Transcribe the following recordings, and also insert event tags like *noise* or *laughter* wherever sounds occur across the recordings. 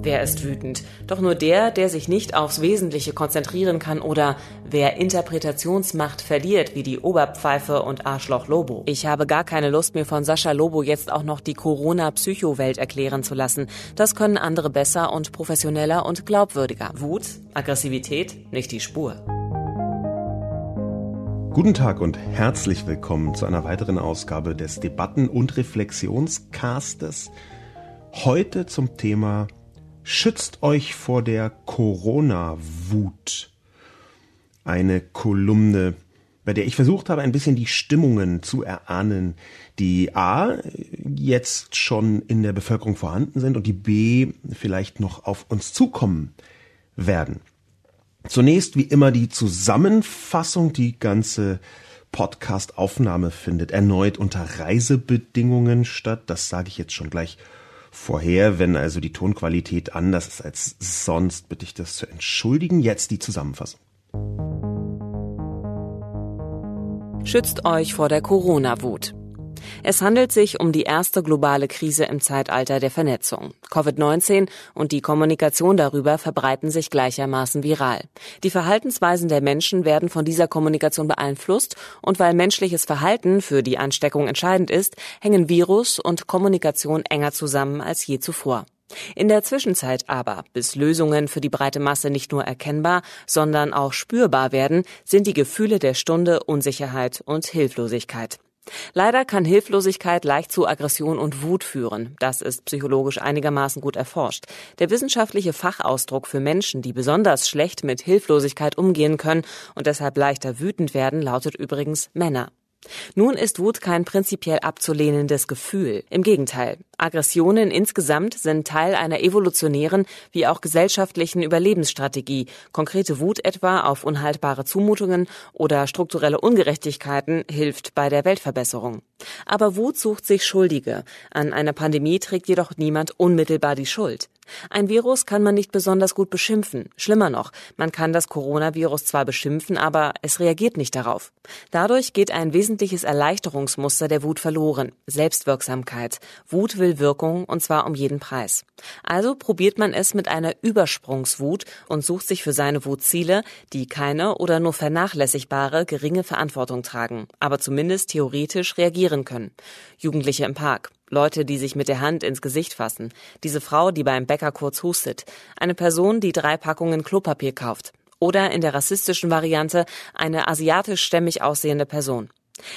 Wer ist wütend? Doch nur der, der sich nicht aufs Wesentliche konzentrieren kann oder wer Interpretationsmacht verliert, wie die Oberpfeife und Arschloch Lobo. Ich habe gar keine Lust, mir von Sascha Lobo jetzt auch noch die Corona-Psycho-Welt erklären zu lassen. Das können andere besser und professioneller und glaubwürdiger. Wut, Aggressivität, nicht die Spur. Guten Tag und herzlich willkommen zu einer weiteren Ausgabe des Debatten- und Reflexionscastes. Heute zum Thema Schützt euch vor der Corona-Wut. Eine Kolumne, bei der ich versucht habe, ein bisschen die Stimmungen zu erahnen, die A jetzt schon in der Bevölkerung vorhanden sind und die B vielleicht noch auf uns zukommen werden. Zunächst wie immer die Zusammenfassung, die ganze Podcast-Aufnahme findet erneut unter Reisebedingungen statt. Das sage ich jetzt schon gleich vorher. Wenn also die Tonqualität anders ist als sonst, bitte ich das zu entschuldigen. Jetzt die Zusammenfassung. Schützt euch vor der Corona-Wut. Es handelt sich um die erste globale Krise im Zeitalter der Vernetzung. Covid-19 und die Kommunikation darüber verbreiten sich gleichermaßen viral. Die Verhaltensweisen der Menschen werden von dieser Kommunikation beeinflusst und weil menschliches Verhalten für die Ansteckung entscheidend ist, hängen Virus und Kommunikation enger zusammen als je zuvor. In der Zwischenzeit aber, bis Lösungen für die breite Masse nicht nur erkennbar, sondern auch spürbar werden, sind die Gefühle der Stunde Unsicherheit und Hilflosigkeit. Leider kann Hilflosigkeit leicht zu Aggression und Wut führen. Das ist psychologisch einigermaßen gut erforscht. Der wissenschaftliche Fachausdruck für Menschen, die besonders schlecht mit Hilflosigkeit umgehen können und deshalb leichter wütend werden, lautet übrigens Männer. Nun ist Wut kein prinzipiell abzulehnendes Gefühl. Im Gegenteil. Aggressionen insgesamt sind Teil einer evolutionären wie auch gesellschaftlichen Überlebensstrategie. Konkrete Wut etwa auf unhaltbare Zumutungen oder strukturelle Ungerechtigkeiten hilft bei der Weltverbesserung. Aber Wut sucht sich Schuldige. An einer Pandemie trägt jedoch niemand unmittelbar die Schuld. Ein Virus kann man nicht besonders gut beschimpfen. Schlimmer noch, man kann das Coronavirus zwar beschimpfen, aber es reagiert nicht darauf. Dadurch geht ein wesentliches Erleichterungsmuster der Wut verloren. Selbstwirksamkeit. Wut will Wirkung und zwar um jeden Preis. Also probiert man es mit einer Übersprungswut und sucht sich für seine Wut Ziele, die keine oder nur vernachlässigbare geringe Verantwortung tragen, aber zumindest theoretisch reagieren können. Jugendliche im Park. Leute, die sich mit der Hand ins Gesicht fassen, diese Frau, die beim Bäcker kurz hustet, eine Person, die drei Packungen Klopapier kauft, oder in der rassistischen Variante eine asiatisch-stämmig aussehende Person.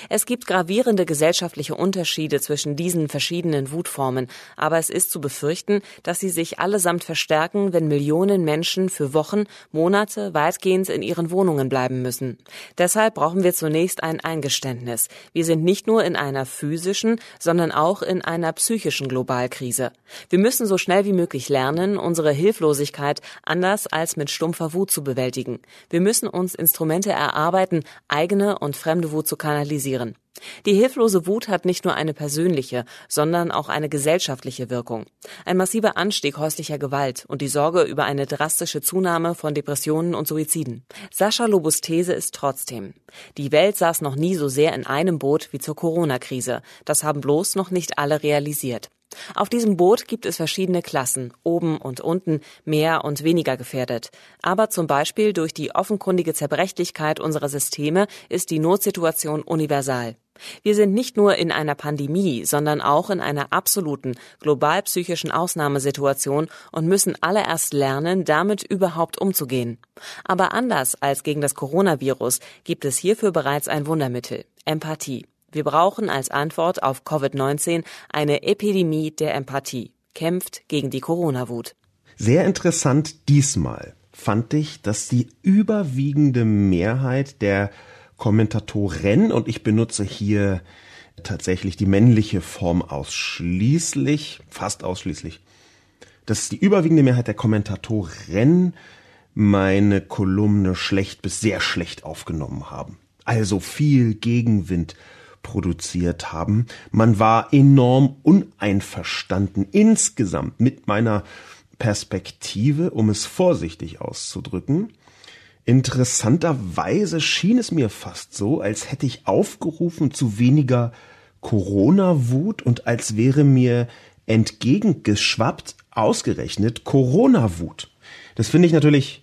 Es gibt gravierende gesellschaftliche Unterschiede zwischen diesen verschiedenen Wutformen, aber es ist zu befürchten, dass sie sich allesamt verstärken, wenn Millionen Menschen für Wochen, Monate weitgehend in ihren Wohnungen bleiben müssen. Deshalb brauchen wir zunächst ein Eingeständnis. Wir sind nicht nur in einer physischen, sondern auch in einer psychischen Globalkrise. Wir müssen so schnell wie möglich lernen, unsere Hilflosigkeit anders als mit stumpfer Wut zu bewältigen. Wir müssen uns Instrumente erarbeiten, eigene und fremde Wut zu kanalisieren sensibilisieren. Die hilflose Wut hat nicht nur eine persönliche, sondern auch eine gesellschaftliche Wirkung. Ein massiver Anstieg häuslicher Gewalt und die Sorge über eine drastische Zunahme von Depressionen und Suiziden. Sascha Lobos These ist trotzdem, die Welt saß noch nie so sehr in einem Boot wie zur Corona-Krise. Das haben bloß noch nicht alle realisiert. Auf diesem Boot gibt es verschiedene Klassen, oben und unten, mehr und weniger gefährdet. Aber zum Beispiel durch die offenkundige Zerbrechlichkeit unserer Systeme ist die Notsituation universal. Wir sind nicht nur in einer Pandemie, sondern auch in einer absoluten, global psychischen Ausnahmesituation und müssen alle erst lernen, damit überhaupt umzugehen. Aber anders als gegen das Coronavirus gibt es hierfür bereits ein Wundermittel, Empathie. Wir brauchen als Antwort auf Covid-19 eine Epidemie der Empathie. Kämpft gegen die Corona-Wut. Sehr interessant diesmal fand ich, dass die überwiegende Mehrheit der Kommentatoren, und ich benutze hier tatsächlich die männliche Form ausschließlich, fast ausschließlich, dass die überwiegende Mehrheit der Kommentatoren meine Kolumne schlecht bis sehr schlecht aufgenommen haben. Also viel Gegenwind produziert haben. Man war enorm uneinverstanden insgesamt mit meiner Perspektive, um es vorsichtig auszudrücken. Interessanterweise schien es mir fast so, als hätte ich aufgerufen zu weniger Corona-Wut und als wäre mir entgegengeschwappt ausgerechnet Corona-Wut. Das finde ich natürlich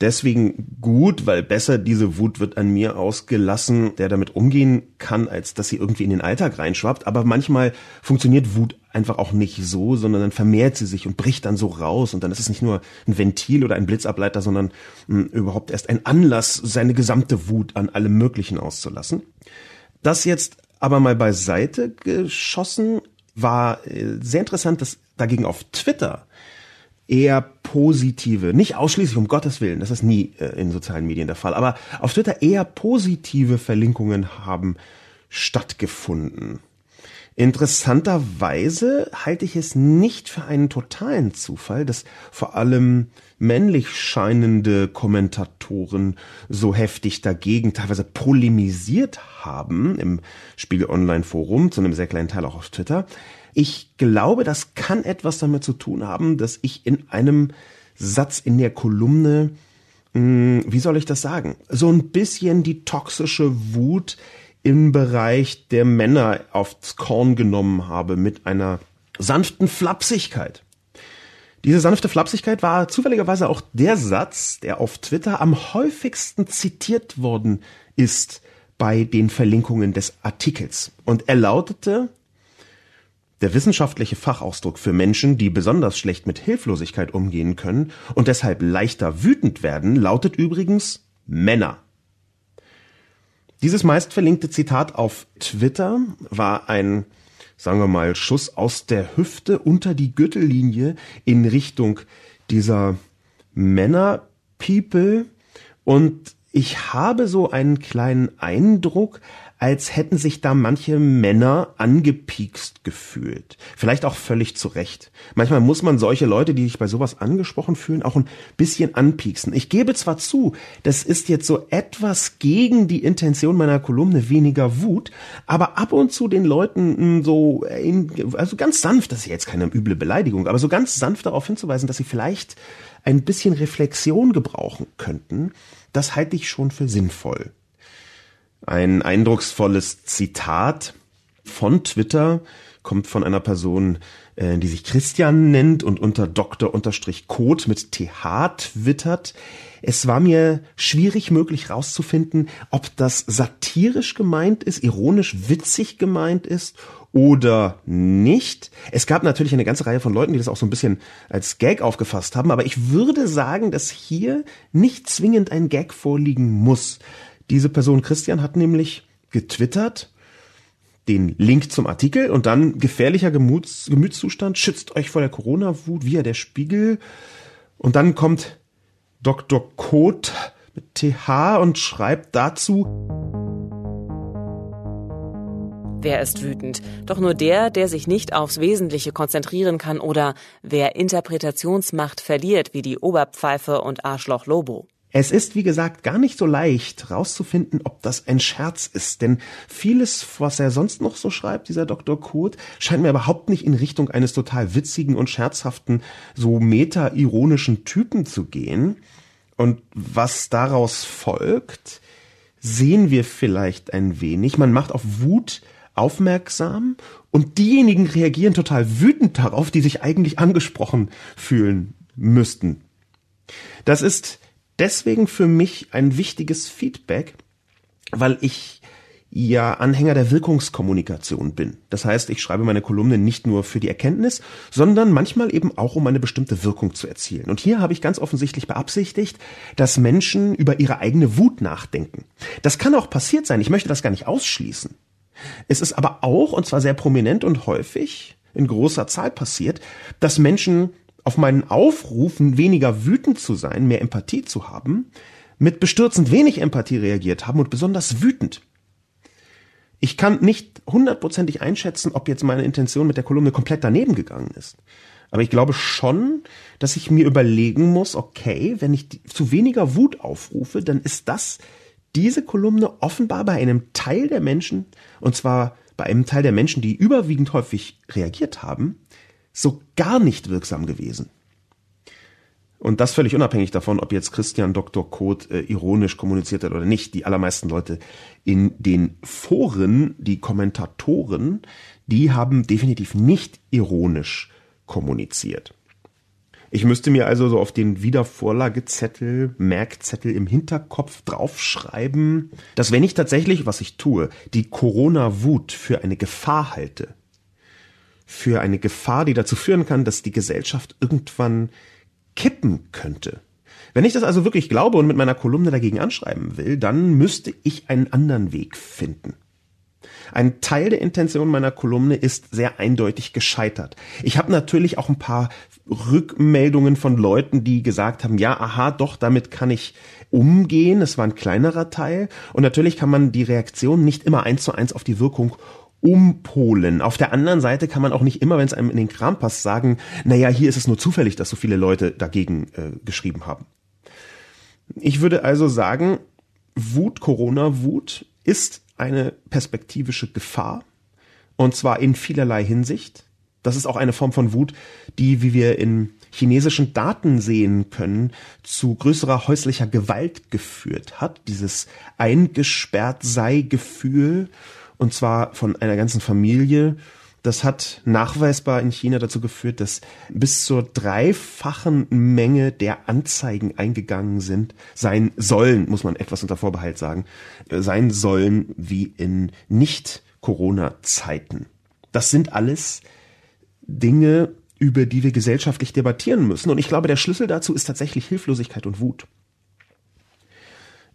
deswegen gut, weil besser diese Wut wird an mir ausgelassen, der damit umgehen kann, als dass sie irgendwie in den Alltag reinschwappt. Aber manchmal funktioniert Wut einfach auch nicht so, sondern dann vermehrt sie sich und bricht dann so raus und dann ist es nicht nur ein Ventil oder ein Blitzableiter, sondern mh, hm, überhaupt erst ein Anlass, seine gesamte Wut an allem Möglichen auszulassen. Das jetzt aber mal beiseite geschossen war äh, sehr interessant, dass dagegen auf Twitter eher positive, nicht ausschließlich um Gottes Willen, das ist nie äh, in sozialen Medien der Fall, aber auf Twitter eher positive Verlinkungen haben stattgefunden. Interessanterweise halte ich es nicht für einen totalen Zufall, dass vor allem männlich scheinende Kommentatoren so heftig dagegen teilweise polemisiert haben im Spiegel Online Forum, zu einem sehr kleinen Teil auch auf Twitter. Ich glaube, das kann etwas damit zu tun haben, dass ich in einem Satz in der Kolumne, mh, hm, wie soll ich das sagen, so ein bisschen die toxische Wut im Bereich der Männer aufs Korn genommen habe mit einer sanften Flapsigkeit. Diese sanfte Flapsigkeit war zufälligerweise auch der Satz, der auf Twitter am häufigsten zitiert worden ist bei den Verlinkungen des Artikels. Und er lautete, der wissenschaftliche Fachausdruck für Menschen, die besonders schlecht mit Hilflosigkeit umgehen können und deshalb leichter wütend werden, lautet übrigens Männer. Dieses meistverlinkte Zitat auf Twitter war ein, sagen wir mal, Schuss aus der Hüfte unter die Gürtellinie in Richtung dieser Männer-People und ich habe so einen kleinen Eindruck, als hätten sich da manche Männer angepiekst gefühlt. Vielleicht auch völlig zu Recht. Manchmal muss man solche Leute, die sich bei sowas angesprochen fühlen, auch ein bisschen anpieksen. Ich gebe zwar zu, das ist jetzt so etwas gegen die Intention meiner Kolumne, weniger Wut, aber ab und zu den Leuten hm, so, also ganz sanft, das ist jetzt keine üble Beleidigung, aber so ganz sanft darauf hinzuweisen, dass sie vielleicht ein bisschen Reflexion gebrauchen könnten, das halte ich schon für sinnvoll. Ein eindrucksvolles Zitat von Twitter kommt von einer Person, äh, die sich Christian nennt und unter Dr. Code mit TH twittert. Es war mir schwierig möglich herauszufinden, ob das satirisch gemeint ist, ironisch witzig gemeint ist oder nicht. Es gab natürlich eine ganze Reihe von Leuten, die das auch so ein bisschen als Gag aufgefasst haben, aber ich würde sagen, dass hier nicht zwingend ein Gag vorliegen muss. Diese Person Christian hat nämlich getwittert, den Link zum Artikel und dann gefährlicher Gemüts Gemütszustand, schützt euch vor der Corona-Wut, via der Spiegel. Und dann kommt Dr. Kot mit TH und schreibt dazu, Wer ist wütend? Doch nur der, der sich nicht aufs Wesentliche konzentrieren kann oder wer Interpretationsmacht verliert, wie die Oberpfeife und Arschloch Lobo. Es ist, wie gesagt, gar nicht so leicht rauszufinden, ob das ein Scherz ist, denn vieles, was er sonst noch so schreibt, dieser Dr. Kurt, scheint mir überhaupt nicht in Richtung eines total witzigen und scherzhaften, so meta-ironischen Typen zu gehen. Und was daraus folgt, sehen wir vielleicht ein wenig. Man macht auf Wut aufmerksam und diejenigen reagieren total wütend darauf, die sich eigentlich angesprochen fühlen müssten. Das ist deswegen für mich ein wichtiges Feedback, weil ich ja Anhänger der Wirkungskommunikation bin. Das heißt, ich schreibe meine Kolumne nicht nur für die Erkenntnis, sondern manchmal eben auch, um eine bestimmte Wirkung zu erzielen. Und hier habe ich ganz offensichtlich beabsichtigt, dass Menschen über ihre eigene Wut nachdenken. Das kann auch passiert sein, ich möchte das gar nicht ausschließen. Es ist aber auch, und zwar sehr prominent und häufig, in großer Zahl passiert, dass Menschen auf meinen Aufrufen, weniger wütend zu sein, mehr Empathie zu haben, mit bestürzend wenig Empathie reagiert haben und besonders wütend. Ich kann nicht hundertprozentig einschätzen, ob jetzt meine Intention mit der Kolumne komplett daneben gegangen ist. Aber ich glaube schon, dass ich mir überlegen muss, okay, wenn ich zu weniger Wut aufrufe, dann ist das diese Kolumne offenbar bei einem Teil der Menschen, und zwar bei einem Teil der Menschen, die überwiegend häufig reagiert haben, so gar nicht wirksam gewesen. Und das völlig unabhängig davon, ob jetzt Christian Dr. Koth äh, ironisch kommuniziert hat oder nicht. Die allermeisten Leute in den Foren, die Kommentatoren, die haben definitiv nicht ironisch kommuniziert. Ich müsste mir also so auf den Wiedervorlagezettel, Merkzettel im Hinterkopf draufschreiben, dass wenn ich tatsächlich, was ich tue, die Corona-Wut für eine Gefahr halte, für eine Gefahr, die dazu führen kann, dass die Gesellschaft irgendwann kippen könnte. Wenn ich das also wirklich glaube und mit meiner Kolumne dagegen anschreiben will, dann müsste ich einen anderen Weg finden. Ein Teil der Intention meiner Kolumne ist sehr eindeutig gescheitert. Ich habe natürlich auch ein paar Rückmeldungen von Leuten, die gesagt haben, ja, aha, doch, damit kann ich umgehen. Es war ein kleinerer Teil. Und natürlich kann man die Reaktion nicht immer eins zu eins auf die Wirkung umpolen. Auf der anderen Seite kann man auch nicht immer, wenn es einem in den Kram passt, sagen, naja, hier ist es nur zufällig, dass so viele Leute dagegen äh, geschrieben haben. Ich würde also sagen, Wut, Corona-Wut ist eine perspektivische Gefahr. Und zwar in vielerlei Hinsicht. Das ist auch eine Form von Wut, die, wie wir in chinesischen Daten sehen können, zu größerer häuslicher Gewalt geführt hat. Dieses eingesperrt sei Gefühl, und zwar von einer ganzen Familie. Das hat nachweisbar in China dazu geführt, dass bis zur dreifachen Menge der Anzeigen eingegangen sind, sein sollen, muss man etwas unter Vorbehalt sagen, sein sollen wie in Nicht-Corona-Zeiten. Das sind alles Dinge, über die wir gesellschaftlich debattieren müssen. Und ich glaube, der Schlüssel dazu ist tatsächlich Hilflosigkeit und Wut.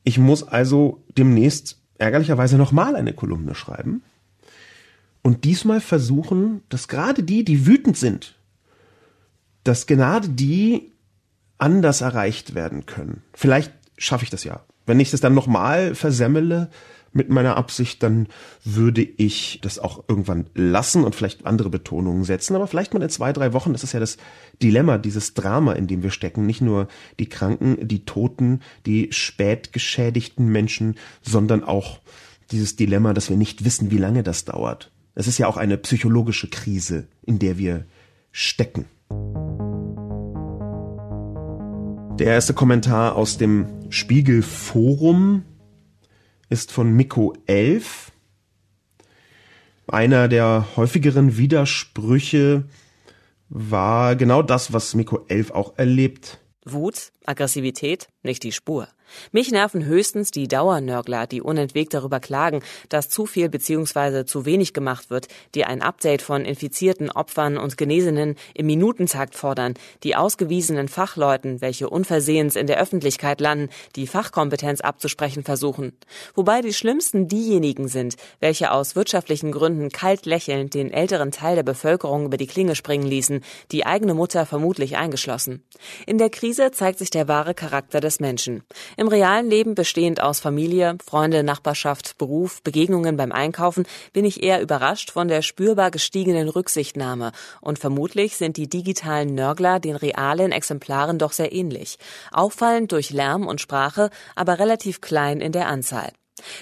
Ich muss also demnächst ärgerlicherweise nochmal eine Kolumne schreiben und diesmal versuchen, dass gerade die, die wütend sind, dass gerade die anders erreicht werden können. Vielleicht schaffe ich das ja. Wenn ich das dann nochmal versemmele, mit meiner Absicht, dann würde ich das auch irgendwann lassen und vielleicht andere Betonungen setzen. Aber vielleicht mal in zwei, drei Wochen, das ist ja das Dilemma, dieses Drama, in dem wir stecken. Nicht nur die Kranken, die Toten, die spät geschädigten Menschen, sondern auch dieses Dilemma, dass wir nicht wissen, wie lange das dauert. Es ist ja auch eine psychologische Krise, in der wir stecken. Der erste Kommentar aus dem Spiegel Forum ist von Miko 11. Einer der häufigeren Widersprüche war genau das, was Miko 11 auch erlebt. Wut, Aggressivität, nicht die Spur. Mich nerven höchstens die Dauernörgler, die unentwegt darüber klagen, dass zu viel bzw. zu wenig gemacht wird, die ein Update von infizierten Opfern und Genesenen im Minutentakt fordern, die ausgewiesenen Fachleuten, welche unversehens in der Öffentlichkeit landen, die Fachkompetenz abzusprechen versuchen. Wobei die schlimmsten diejenigen sind, welche aus wirtschaftlichen Gründen kalt lächelnd den älteren Teil der Bevölkerung über die Klinge springen ließen, die eigene Mutter vermutlich eingeschlossen. In der Krise zeigt sich der wahre Charakter des Menschen. Im realen Leben bestehend aus Familie, Freunde, Nachbarschaft, Beruf, Begegnungen beim Einkaufen bin ich eher überrascht von der spürbar gestiegenen Rücksichtnahme und vermutlich sind die digitalen Nörgler den realen Exemplaren doch sehr ähnlich. Auffallend durch Lärm und Sprache, aber relativ klein in der Anzahl.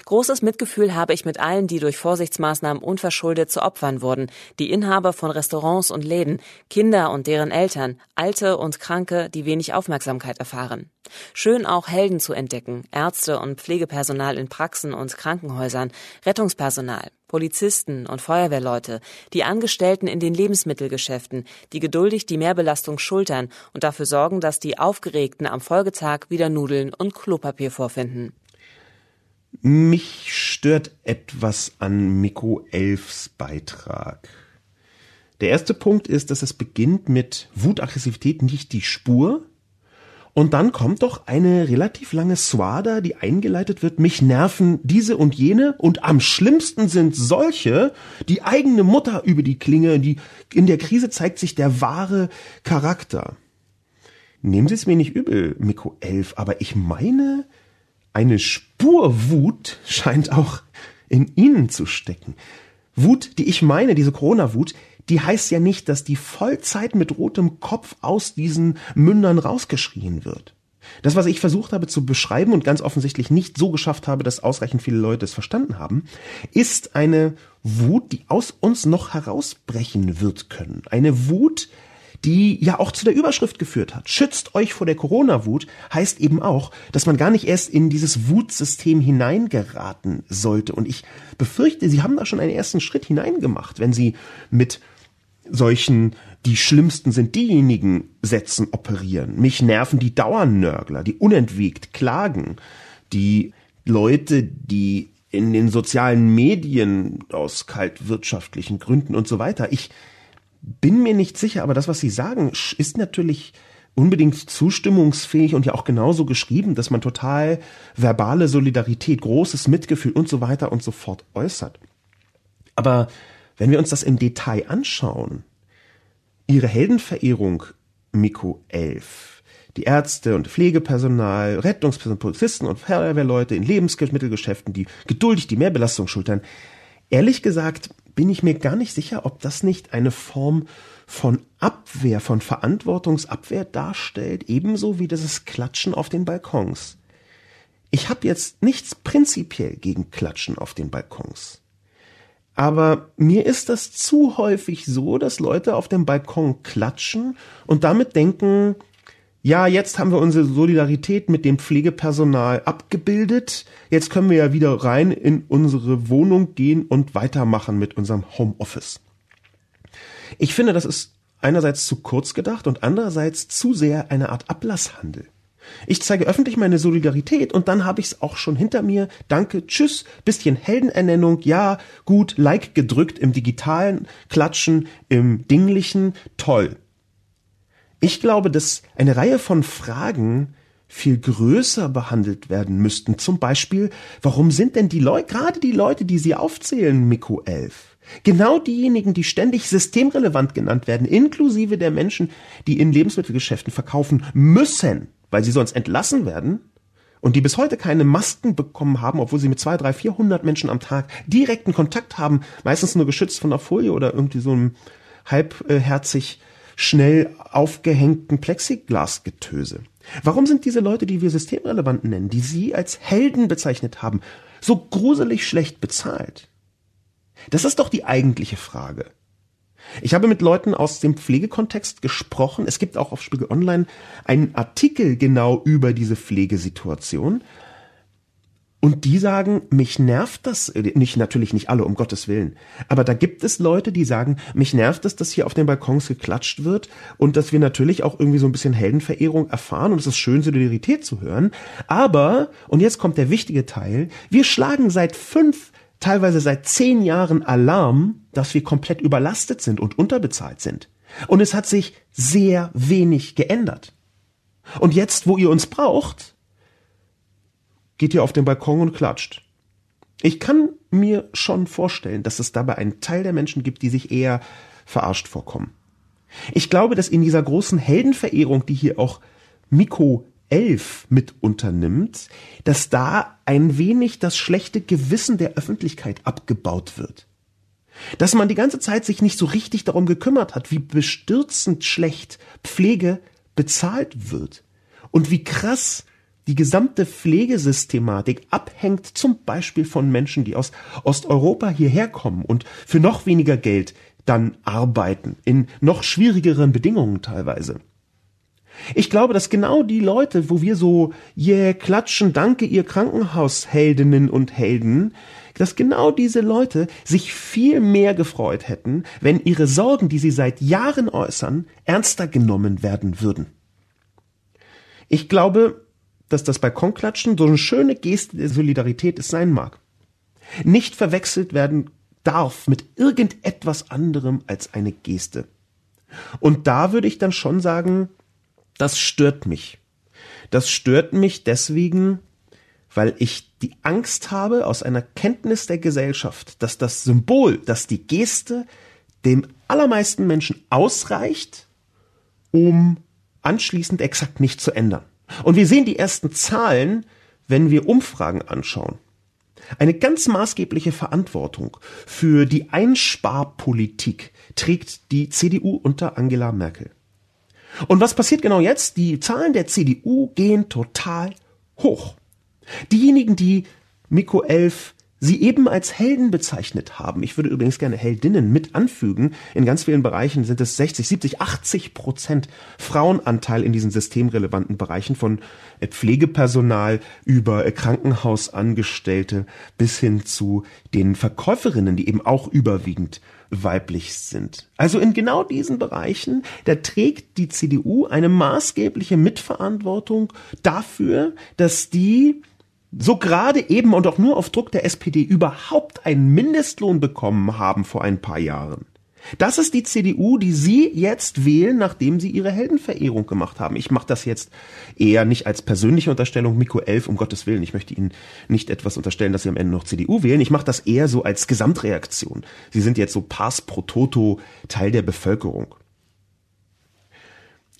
Großes Mitgefühl habe ich mit allen, die durch Vorsichtsmaßnahmen unverschuldet zu Opfern wurden, die Inhaber von Restaurants und Läden, Kinder und deren Eltern, Alte und Kranke, die wenig Aufmerksamkeit erfahren. Schön auch Helden zu entdecken, Ärzte und Pflegepersonal in Praxen und Krankenhäusern, Rettungspersonal, Polizisten und Feuerwehrleute, die Angestellten in den Lebensmittelgeschäften, die geduldig die Mehrbelastung schultern und dafür sorgen, dass die Aufgeregten am Folgetag wieder Nudeln und Klopapier vorfinden. Mich stört etwas an Miko Elfs Beitrag. Der erste Punkt ist, dass es beginnt mit Wutaggressivität nicht die Spur. Und dann kommt doch eine relativ lange Swada, die eingeleitet wird. Mich nerven diese und jene. Und am schlimmsten sind solche, die eigene Mutter über die Klinge. Die, in der Krise zeigt sich der wahre Charakter. Nehmen Sie es mir nicht übel, Miko 11, aber ich meine, eine Spur Wut scheint auch in Ihnen zu stecken. Wut, die ich meine, diese Corona-Wut, die heißt ja nicht, dass die Vollzeit mit rotem Kopf aus diesen Mündern rausgeschrien wird. Das, was ich versucht habe zu beschreiben und ganz offensichtlich nicht so geschafft habe, dass ausreichend viele Leute es verstanden haben, ist eine Wut, die aus uns noch herausbrechen wird können. Eine Wut, die ja auch zu der Überschrift geführt hat. Schützt euch vor der Corona-Wut heißt eben auch, dass man gar nicht erst in dieses Wutsystem hineingeraten sollte. Und ich befürchte, Sie haben da schon einen ersten Schritt hineingemacht, wenn Sie mit solchen die schlimmsten sind diejenigen Sätzen operieren. Mich nerven die Dauernörgler, die unentwegt klagen, die Leute, die in den sozialen Medien aus kaltwirtschaftlichen Gründen und so weiter. Ich bin mir nicht sicher, aber das, was Sie sagen, ist natürlich unbedingt zustimmungsfähig und ja auch genauso geschrieben, dass man total verbale Solidarität, großes Mitgefühl und so weiter und so fort äußert. Aber wenn wir uns das im Detail anschauen, ihre Heldenverehrung Miko 11, die Ärzte und Pflegepersonal, Rettungspersonal, Polizisten und Feuerwehrleute in Lebensmittelgeschäften, die geduldig die Mehrbelastung schultern, ehrlich gesagt bin ich mir gar nicht sicher, ob das nicht eine Form von Abwehr, von Verantwortungsabwehr darstellt, ebenso wie das Klatschen auf den Balkons. Ich habe jetzt nichts prinzipiell gegen Klatschen auf den Balkons. Aber mir ist das zu häufig so, dass Leute auf dem Balkon klatschen und damit denken, ja, jetzt haben wir unsere Solidarität mit dem Pflegepersonal abgebildet. Jetzt können wir ja wieder rein in unsere Wohnung gehen und weitermachen mit unserem Homeoffice. Ich finde, das ist einerseits zu kurz gedacht und andererseits zu sehr eine Art Ablasshandel. Ich zeige öffentlich meine Solidarität und dann habe ich es auch schon hinter mir. Danke, tschüss, bisschen Heldenernennung, ja, gut, Like gedrückt im digitalen, Klatschen im dinglichen, toll. Ich glaube, dass eine Reihe von Fragen viel größer behandelt werden müssten. Zum Beispiel, warum sind denn die Leute, gerade die Leute, die Sie aufzählen, Miko 11, genau diejenigen, die ständig systemrelevant genannt werden, inklusive der Menschen, die in Lebensmittelgeschäften verkaufen müssen, weil sie sonst entlassen werden, und die bis heute keine Masken bekommen haben, obwohl sie mit zwei, drei, vierhundert Menschen am Tag direkten Kontakt haben, meistens nur geschützt von der Folie oder irgendwie so einem halbherzig schnell aufgehängten Plexiglasgetöse. Warum sind diese Leute, die wir systemrelevant nennen, die Sie als Helden bezeichnet haben, so gruselig schlecht bezahlt? Das ist doch die eigentliche Frage. Ich habe mit Leuten aus dem Pflegekontext gesprochen. Es gibt auch auf Spiegel Online einen Artikel genau über diese Pflegesituation. Und die sagen, mich nervt das, äh, nicht, natürlich nicht alle, um Gottes Willen. Aber da gibt es Leute, die sagen, mich nervt es, dass hier auf den Balkons geklatscht wird und dass wir natürlich auch irgendwie so ein bisschen Heldenverehrung erfahren und es ist schön, Solidarität zu hören. Aber, und jetzt kommt der wichtige Teil, wir schlagen seit fünf, teilweise seit zehn Jahren Alarm, dass wir komplett überlastet sind und unterbezahlt sind. Und es hat sich sehr wenig geändert. Und jetzt, wo ihr uns braucht, geht ihr auf den Balkon und klatscht. Ich kann mir schon vorstellen, dass es dabei einen Teil der Menschen gibt, die sich eher verarscht vorkommen. Ich glaube, dass in dieser großen Heldenverehrung, die hier auch Miko 11 mit unternimmt, dass da ein wenig das schlechte Gewissen der Öffentlichkeit abgebaut wird. Dass man die ganze Zeit sich nicht so richtig darum gekümmert hat, wie bestürzend schlecht Pflege bezahlt wird und wie krass die gesamte Pflegesystematik abhängt zum Beispiel von Menschen, die aus Osteuropa hierher kommen und für noch weniger Geld dann arbeiten, in noch schwierigeren Bedingungen teilweise. Ich glaube, dass genau die Leute, wo wir so, yeah, klatschen, danke ihr Krankenhausheldinnen und Helden, dass genau diese Leute sich viel mehr gefreut hätten, wenn ihre Sorgen, die sie seit Jahren äußern, ernster genommen werden würden. Ich glaube, dass das Balkonklatschen so eine schöne Geste der Solidarität es sein mag. Nicht verwechselt werden darf mit irgendetwas anderem als eine Geste. Und da würde ich dann schon sagen, das stört mich. Das stört mich deswegen, weil ich die Angst habe aus einer Kenntnis der Gesellschaft, dass das Symbol, dass die Geste dem allermeisten Menschen ausreicht, um anschließend exakt nicht zu ändern. Und wir sehen die ersten Zahlen, wenn wir Umfragen anschauen. Eine ganz maßgebliche Verantwortung für die Einsparpolitik trägt die CDU unter Angela Merkel. Und was passiert genau jetzt? Die Zahlen der CDU gehen total hoch. Diejenigen, die Miko 11 sie eben als Helden bezeichnet haben. Ich würde übrigens gerne Heldinnen mit anfügen. In ganz vielen Bereichen sind es 60, 70, 80 Prozent Frauenanteil in diesen systemrelevanten Bereichen von äh, Pflegepersonal über äh, Krankenhausangestellte bis hin zu den Verkäuferinnen, die eben auch überwiegend weiblich sind. Also in genau diesen Bereichen, da trägt die CDU eine maßgebliche Mitverantwortung dafür, dass die so gerade eben und auch nur auf Druck der SPD überhaupt einen Mindestlohn bekommen haben vor ein paar Jahren. Das ist die CDU, die Sie jetzt wählen, nachdem Sie Ihre Heldenverehrung gemacht haben. Ich mache das jetzt eher nicht als persönliche Unterstellung, Miko 11, um Gottes Willen. Ich möchte Ihnen nicht etwas unterstellen, dass Sie am Ende noch CDU wählen. Ich mache das eher so als Gesamtreaktion. Sie sind jetzt so pass pro toto Teil der Bevölkerung.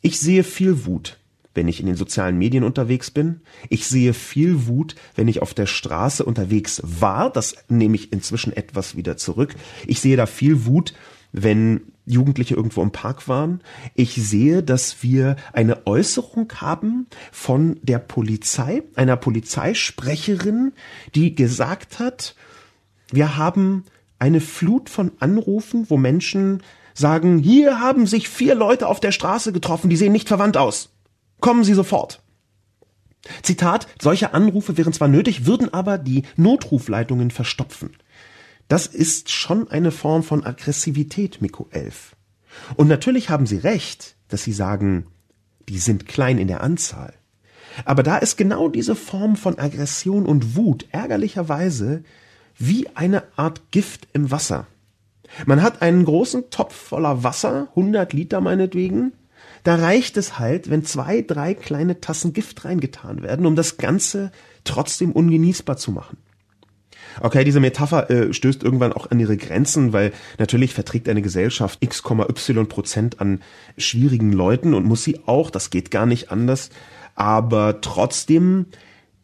Ich sehe viel Wut wenn ich in den sozialen Medien unterwegs bin. Ich sehe viel Wut, wenn ich auf der Straße unterwegs war. Das nehme ich inzwischen etwas wieder zurück. Ich sehe da viel Wut, wenn Jugendliche irgendwo im Park waren. Ich sehe, dass wir eine Äußerung haben von der Polizei, einer Polizeisprecherin, die gesagt hat, wir haben eine Flut von Anrufen, wo Menschen sagen, hier haben sich vier Leute auf der Straße getroffen, die sehen nicht verwandt aus. Kommen Sie sofort. Zitat, solche Anrufe wären zwar nötig, würden aber die Notrufleitungen verstopfen. Das ist schon eine Form von Aggressivität, Miko 11. Und natürlich haben Sie recht, dass Sie sagen, die sind klein in der Anzahl. Aber da ist genau diese Form von Aggression und Wut ärgerlicherweise wie eine Art Gift im Wasser. Man hat einen großen Topf voller Wasser, 100 Liter meinetwegen, da reicht es halt, wenn zwei, drei kleine Tassen Gift reingetan werden, um das Ganze trotzdem ungenießbar zu machen. Okay, diese Metapher äh, stößt irgendwann auch an ihre Grenzen, weil natürlich verträgt eine Gesellschaft x,y Prozent an schwierigen Leuten und muss sie auch, das geht gar nicht anders. Aber trotzdem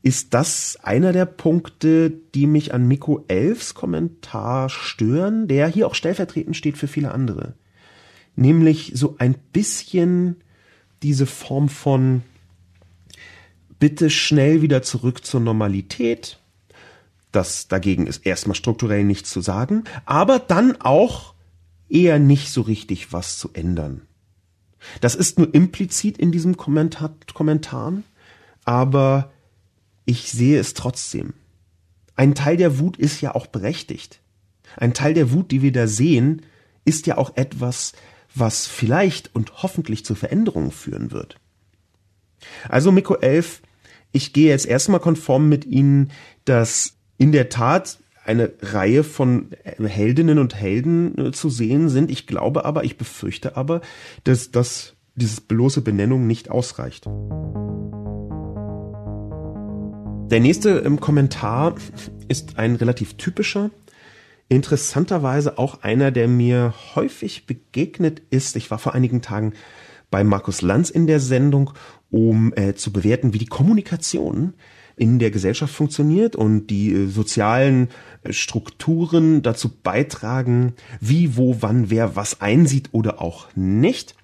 ist das einer der Punkte, die mich an Miko Elfs Kommentar stören, der hier auch stellvertretend steht für viele andere nämlich so ein bisschen diese Form von bitte schnell wieder zurück zur Normalität. Das dagegen ist erstmal strukturell nichts zu sagen, aber dann auch eher nicht so richtig was zu ändern. Das ist nur implizit in diesem Kommentar, Kommentaren, aber ich sehe es trotzdem. Ein Teil der Wut ist ja auch berechtigt. Ein Teil der Wut, die wir da sehen, ist ja auch etwas, was vielleicht und hoffentlich zu Veränderungen führen wird. Also Miko 11, ich gehe jetzt erstmal konform mit Ihnen, dass in der Tat eine Reihe von Heldinnen und Helden äh, zu sehen sind. Ich glaube aber, ich befürchte aber, dass das dieses bloße Benennung nicht ausreicht. Der nächste im Kommentar ist ein relativ typischer interessanterweise auch einer, der mir häufig begegnet ist. Ich war vor einigen Tagen bei Markus Lanz in der Sendung, um äh, zu bewerten, wie die Kommunikation in der Gesellschaft funktioniert und die äh, sozialen äh, Strukturen dazu beitragen, wie, wo, wann, wer was einsieht oder auch nicht.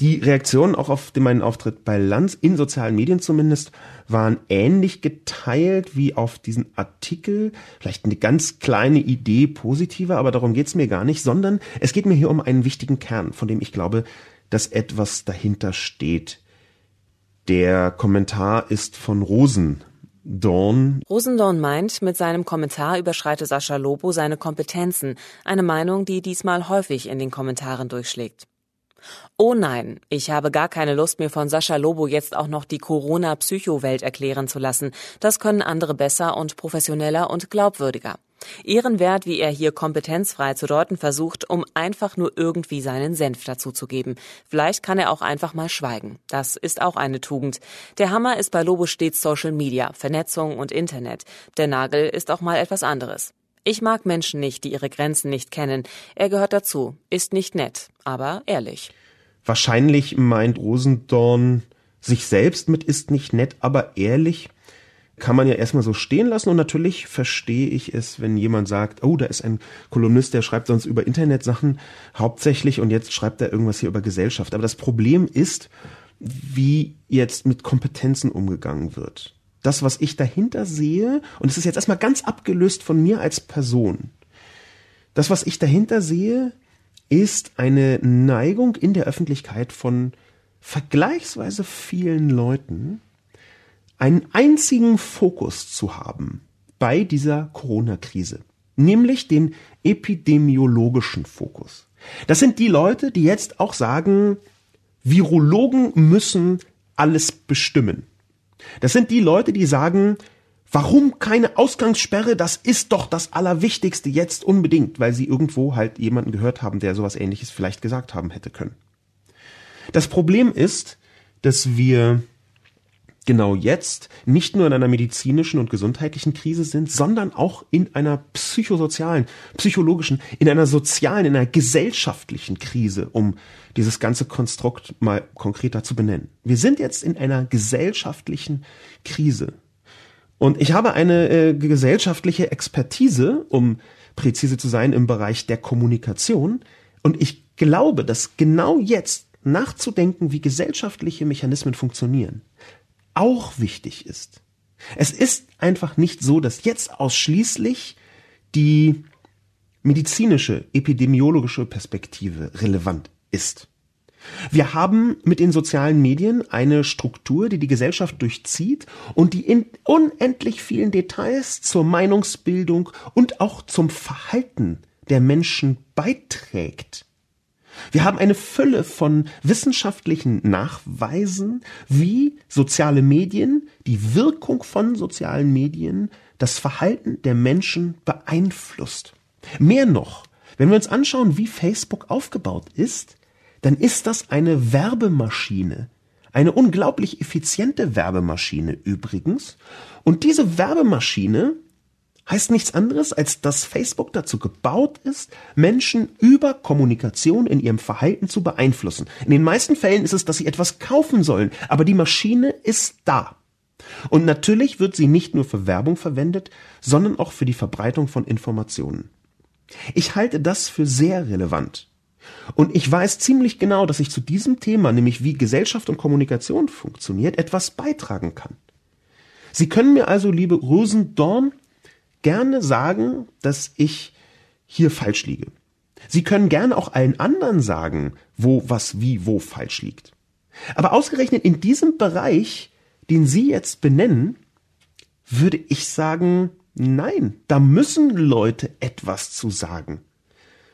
Die Reaktionen auch auf meinen Auftritt bei Lanz, in sozialen Medien zumindest, waren ähnlich geteilt wie auf diesen Artikel. Vielleicht eine ganz kleine Idee positiver, aber darum geht's mir gar nicht, sondern es geht mir hier um einen wichtigen Kern, von dem ich glaube, dass etwas dahinter steht. Der Kommentar ist von Rosendorn. Rosendorn meint, mit seinem Kommentar überschreite Sascha Lobo seine Kompetenzen, eine Meinung, die diesmal häufig in den Kommentaren durchschlägt. Oh nein, ich habe gar keine Lust, mir von Sascha Lobo jetzt auch noch die Corona-Psycho-Welt erklären zu lassen. Das können andere besser und professioneller und glaubwürdiger. Ehrenwert, wie er hier kompetenzfrei zu deuten versucht, um einfach nur irgendwie seinen Senf dazuzugeben. Vielleicht kann er auch einfach mal schweigen. Das ist auch eine Tugend. Der Hammer ist bei Lobo stets Social Media, Vernetzung und Internet. Der Nagel ist auch mal etwas anderes. Ich mag Menschen nicht, die ihre Grenzen nicht kennen. Er gehört dazu, ist nicht nett, aber ehrlich. Wahrscheinlich meint Rosendorn sich selbst mit ist nicht nett, aber ehrlich. kann man ja erstmal so stehen lassen und natürlich verstehe ich es, wenn jemand sagt, oh, da ist ein Kolumnist, der schreibt sonst über Internetsachen hauptsächlich und jetzt schreibt er irgendwas hier über Gesellschaft. Aber das Problem ist, wie jetzt mit Kompetenzen umgegangen wird. Das, was ich dahinter sehe, und es ist jetzt erstmal ganz abgelöst von mir als Person. Das, was ich dahinter sehe, ist eine Neigung in der Öffentlichkeit von vergleichsweise vielen Leuten, einen einzigen Fokus zu haben bei dieser Corona-Krise, nämlich den epidemiologischen Fokus. Das sind die Leute, die jetzt auch sagen, Virologen müssen alles bestimmen. Das sind die Leute, die sagen, warum keine Ausgangssperre, das ist doch das Allerwichtigste jetzt unbedingt, weil sie irgendwo halt jemanden gehört haben, der sowas ähnliches vielleicht gesagt haben hätte können. Das Problem ist, dass wir genau jetzt nicht nur in einer medizinischen und gesundheitlichen Krise sind, sondern auch in einer psychosozialen, psychologischen, in einer sozialen, in einer gesellschaftlichen Krise, um dieses ganze Konstrukt mal konkreter zu benennen. Wir sind jetzt in einer gesellschaftlichen Krise. Und ich habe eine äh, gesellschaftliche Expertise, um präzise zu sein, im Bereich der Kommunikation. Und ich glaube, dass genau jetzt nachzudenken, wie gesellschaftliche Mechanismen funktionieren, auch wichtig ist. Es ist einfach nicht so, dass jetzt ausschließlich die medizinische, epidemiologische Perspektive relevant ist. Wir haben mit den sozialen Medien eine Struktur, die die Gesellschaft durchzieht und die in unendlich vielen Details zur Meinungsbildung und auch zum Verhalten der Menschen beiträgt. Wir haben eine Fülle von wissenschaftlichen Nachweisen, wie soziale Medien, die Wirkung von sozialen Medien das Verhalten der Menschen beeinflusst. Mehr noch, wenn wir uns anschauen, wie Facebook aufgebaut ist, dann ist das eine Werbemaschine. Eine unglaublich effiziente Werbemaschine übrigens. Und diese Werbemaschine heißt nichts anderes, als dass Facebook dazu gebaut ist, Menschen über Kommunikation in ihrem Verhalten zu beeinflussen. In den meisten Fällen ist es, dass sie etwas kaufen sollen, aber die Maschine ist da. Und natürlich wird sie nicht nur für Werbung verwendet, sondern auch für die Verbreitung von Informationen. Ich halte das für sehr relevant. Und ich weiß ziemlich genau, dass ich zu diesem Thema, nämlich wie Gesellschaft und Kommunikation funktioniert, etwas beitragen kann. Sie können mir also, liebe Rosendorn, gerne sagen, dass ich hier falsch liege. Sie können gerne auch allen anderen sagen, wo was wie wo falsch liegt. Aber ausgerechnet in diesem Bereich, den Sie jetzt benennen, würde ich sagen, nein, da müssen Leute etwas zu sagen.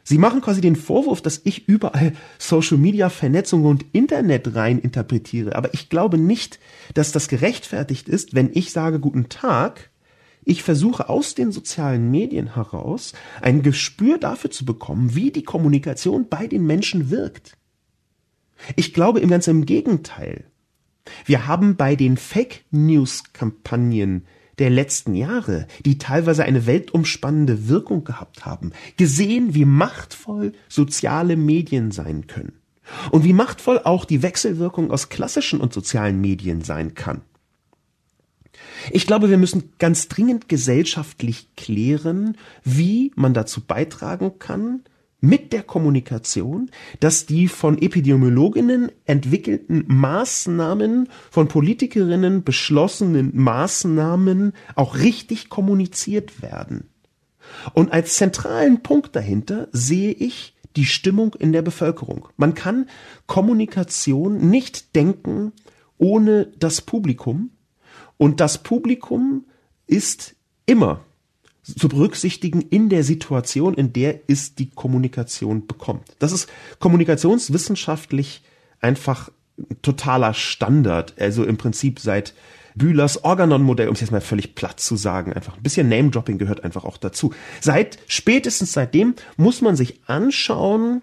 Sie machen quasi den Vorwurf, dass ich überall Social Media Vernetzung und Internet rein interpretiere. Aber ich glaube nicht, dass das gerechtfertigt ist, wenn ich sage Guten Tag ich versuche aus den sozialen Medien heraus ein Gespür dafür zu bekommen, wie die Kommunikation bei den Menschen wirkt. Ich glaube im ganz im Gegenteil. Wir haben bei den Fake News Kampagnen der letzten Jahre, die teilweise eine weltumspannende Wirkung gehabt haben, gesehen, wie machtvoll soziale Medien sein können. Und wie machtvoll auch die Wechselwirkung aus klassischen und sozialen Medien sein kann. Ich glaube, wir müssen ganz dringend gesellschaftlich klären, wie man dazu beitragen kann, mit der Kommunikation, dass die von Epidemiologinnen entwickelten Maßnahmen, von Politikerinnen beschlossenen Maßnahmen auch richtig kommuniziert werden. Und als zentralen Punkt dahinter sehe ich die Stimmung in der Bevölkerung. Man kann Kommunikation nicht denken ohne das Publikum, und das Publikum ist immer zu berücksichtigen in der Situation, in der es die Kommunikation bekommt. Das ist kommunikationswissenschaftlich einfach totaler Standard. Also im Prinzip seit Bühlers Organon-Modell, um es jetzt mal völlig platt zu sagen, einfach ein bisschen Name-Dropping gehört einfach auch dazu. Seit, spätestens seitdem muss man sich anschauen,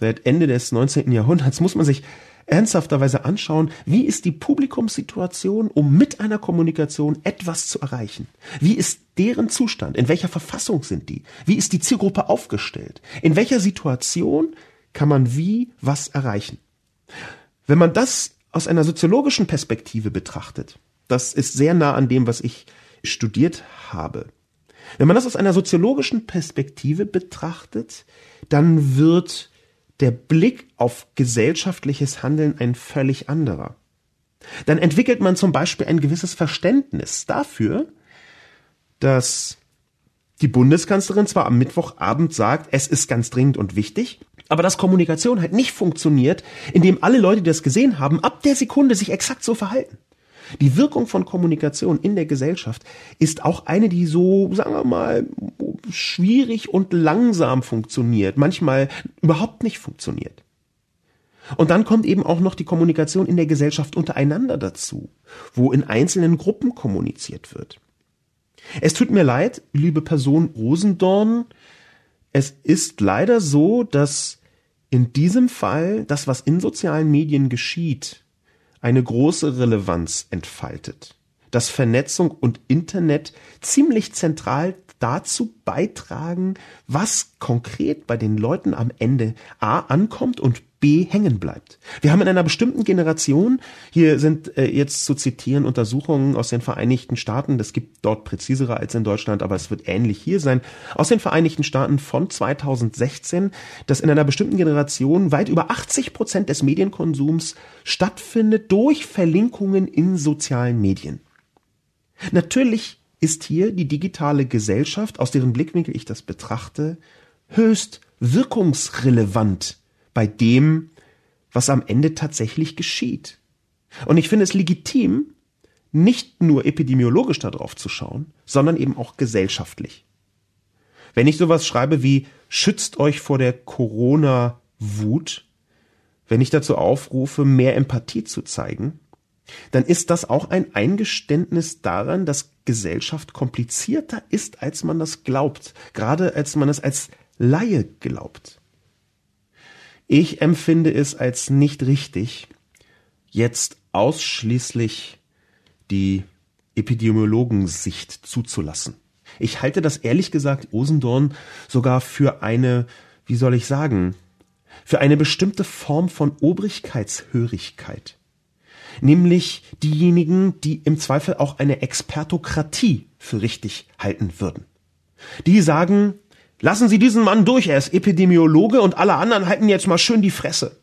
seit Ende des 19. Jahrhunderts muss man sich ernsthafterweise anschauen, wie ist die Publikumssituation, um mit einer Kommunikation etwas zu erreichen? Wie ist deren Zustand? In welcher Verfassung sind die? Wie ist die Zielgruppe aufgestellt? In welcher Situation kann man wie was erreichen? Wenn man das aus einer soziologischen Perspektive betrachtet, Das ist sehr nah an dem, was ich studiert habe. Wenn man das aus einer soziologischen Perspektive betrachtet, dann wird der Blick auf gesellschaftliches Handeln ein völlig anderer. Dann entwickelt man zum Beispiel ein gewisses Verständnis dafür, dass die Bundeskanzlerin zwar am Mittwochabend sagt, es ist ganz dringend und wichtig, aber dass Kommunikation halt nicht funktioniert, indem alle Leute, die das gesehen haben, ab der Sekunde sich exakt so verhalten. Die Wirkung von Kommunikation in der Gesellschaft ist auch eine, die so, sagen wir mal, schwierig und langsam funktioniert, manchmal überhaupt nicht funktioniert. Und dann kommt eben auch noch die Kommunikation in der Gesellschaft untereinander dazu, wo in einzelnen Gruppen kommuniziert wird. Es tut mir leid, liebe Person Rosendorn, es ist leider so, dass in diesem Fall das, was in sozialen Medien geschieht, eine große Relevanz entfaltet. Dass Vernetzung und Internet ziemlich zentral dazu beitragen, was konkret bei den Leuten am Ende A ankommt und Hängen bleibt. Wir haben in einer bestimmten Generation, hier sind äh, jetzt zu zitieren Untersuchungen aus den Vereinigten Staaten, das gibt dort präzisere als in Deutschland, aber es wird ähnlich hier sein, aus den Vereinigten Staaten von 2016, dass in einer bestimmten Generation weit über 80 Prozent des Medienkonsums stattfindet durch Verlinkungen in sozialen Medien. Natürlich ist hier die digitale Gesellschaft, aus deren Blickwinkel ich das betrachte, höchst wirkungsrelevant bei dem, was am Ende tatsächlich geschieht. Und ich finde es legitim, nicht nur epidemiologisch darauf zu schauen, sondern eben auch gesellschaftlich. Wenn ich sowas schreibe wie schützt euch vor der Corona-Wut, wenn ich dazu aufrufe, mehr Empathie zu zeigen, dann ist das auch ein Eingeständnis daran, dass Gesellschaft komplizierter ist, als man das glaubt, gerade als man es als Laie glaubt. Ich empfinde es als nicht richtig, jetzt ausschließlich die Epidemiologensicht zuzulassen. Ich halte das ehrlich gesagt, Osendorn, sogar für eine, wie soll ich sagen, für eine bestimmte Form von Obrigkeitshörigkeit. Nämlich diejenigen, die im Zweifel auch eine Expertokratie für richtig halten würden. Die sagen, Lassen Sie diesen Mann durch, er ist Epidemiologe und alle anderen halten jetzt mal schön die Fresse.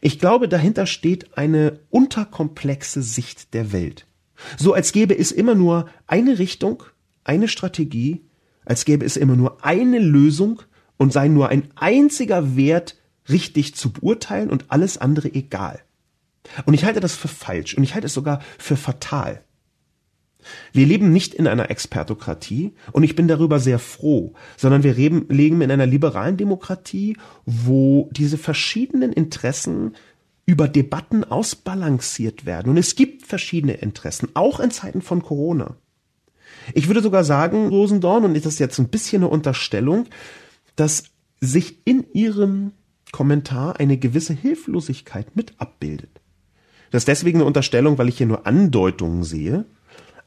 Ich glaube, dahinter steht eine unterkomplexe Sicht der Welt. So als gäbe es immer nur eine Richtung, eine Strategie, als gäbe es immer nur eine Lösung und sei nur ein einziger Wert richtig zu beurteilen und alles andere egal. Und ich halte das für falsch und ich halte es sogar für fatal. Wir leben nicht in einer Expertokratie und ich bin darüber sehr froh, sondern wir leben, leben in einer liberalen Demokratie, wo diese verschiedenen Interessen über Debatten ausbalanciert werden. Und es gibt verschiedene Interessen, auch in Zeiten von Corona. Ich würde sogar sagen, Rosendorn, und das ist jetzt ein bisschen eine Unterstellung, dass sich in Ihrem Kommentar eine gewisse Hilflosigkeit mit abbildet. Das ist deswegen eine Unterstellung, weil ich hier nur Andeutungen sehe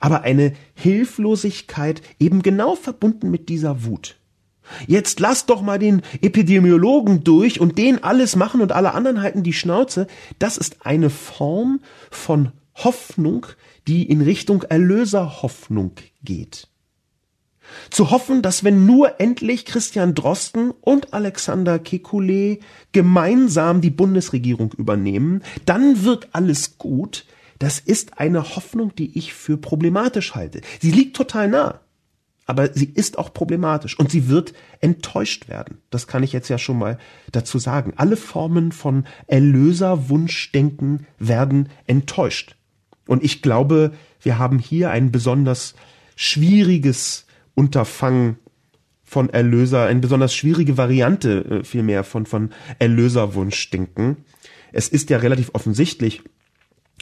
aber eine Hilflosigkeit eben genau verbunden mit dieser Wut. Jetzt lass doch mal den Epidemiologen durch und den alles machen und alle anderen halten die Schnauze. Das ist eine Form von Hoffnung, die in Richtung Erlöserhoffnung geht. Zu hoffen, dass wenn nur endlich Christian Drosten und Alexander Kekulé gemeinsam die Bundesregierung übernehmen, dann wird alles gut, das ist eine Hoffnung, die ich für problematisch halte. Sie liegt total nah, aber sie ist auch problematisch und sie wird enttäuscht werden. Das kann ich jetzt ja schon mal dazu sagen. Alle Formen von Erlöserwunschdenken werden enttäuscht. Und ich glaube, wir haben hier ein besonders schwieriges Unterfangen von Erlöser, eine besonders schwierige Variante äh, vielmehr von, von Erlöserwunschdenken. Es ist ja relativ offensichtlich,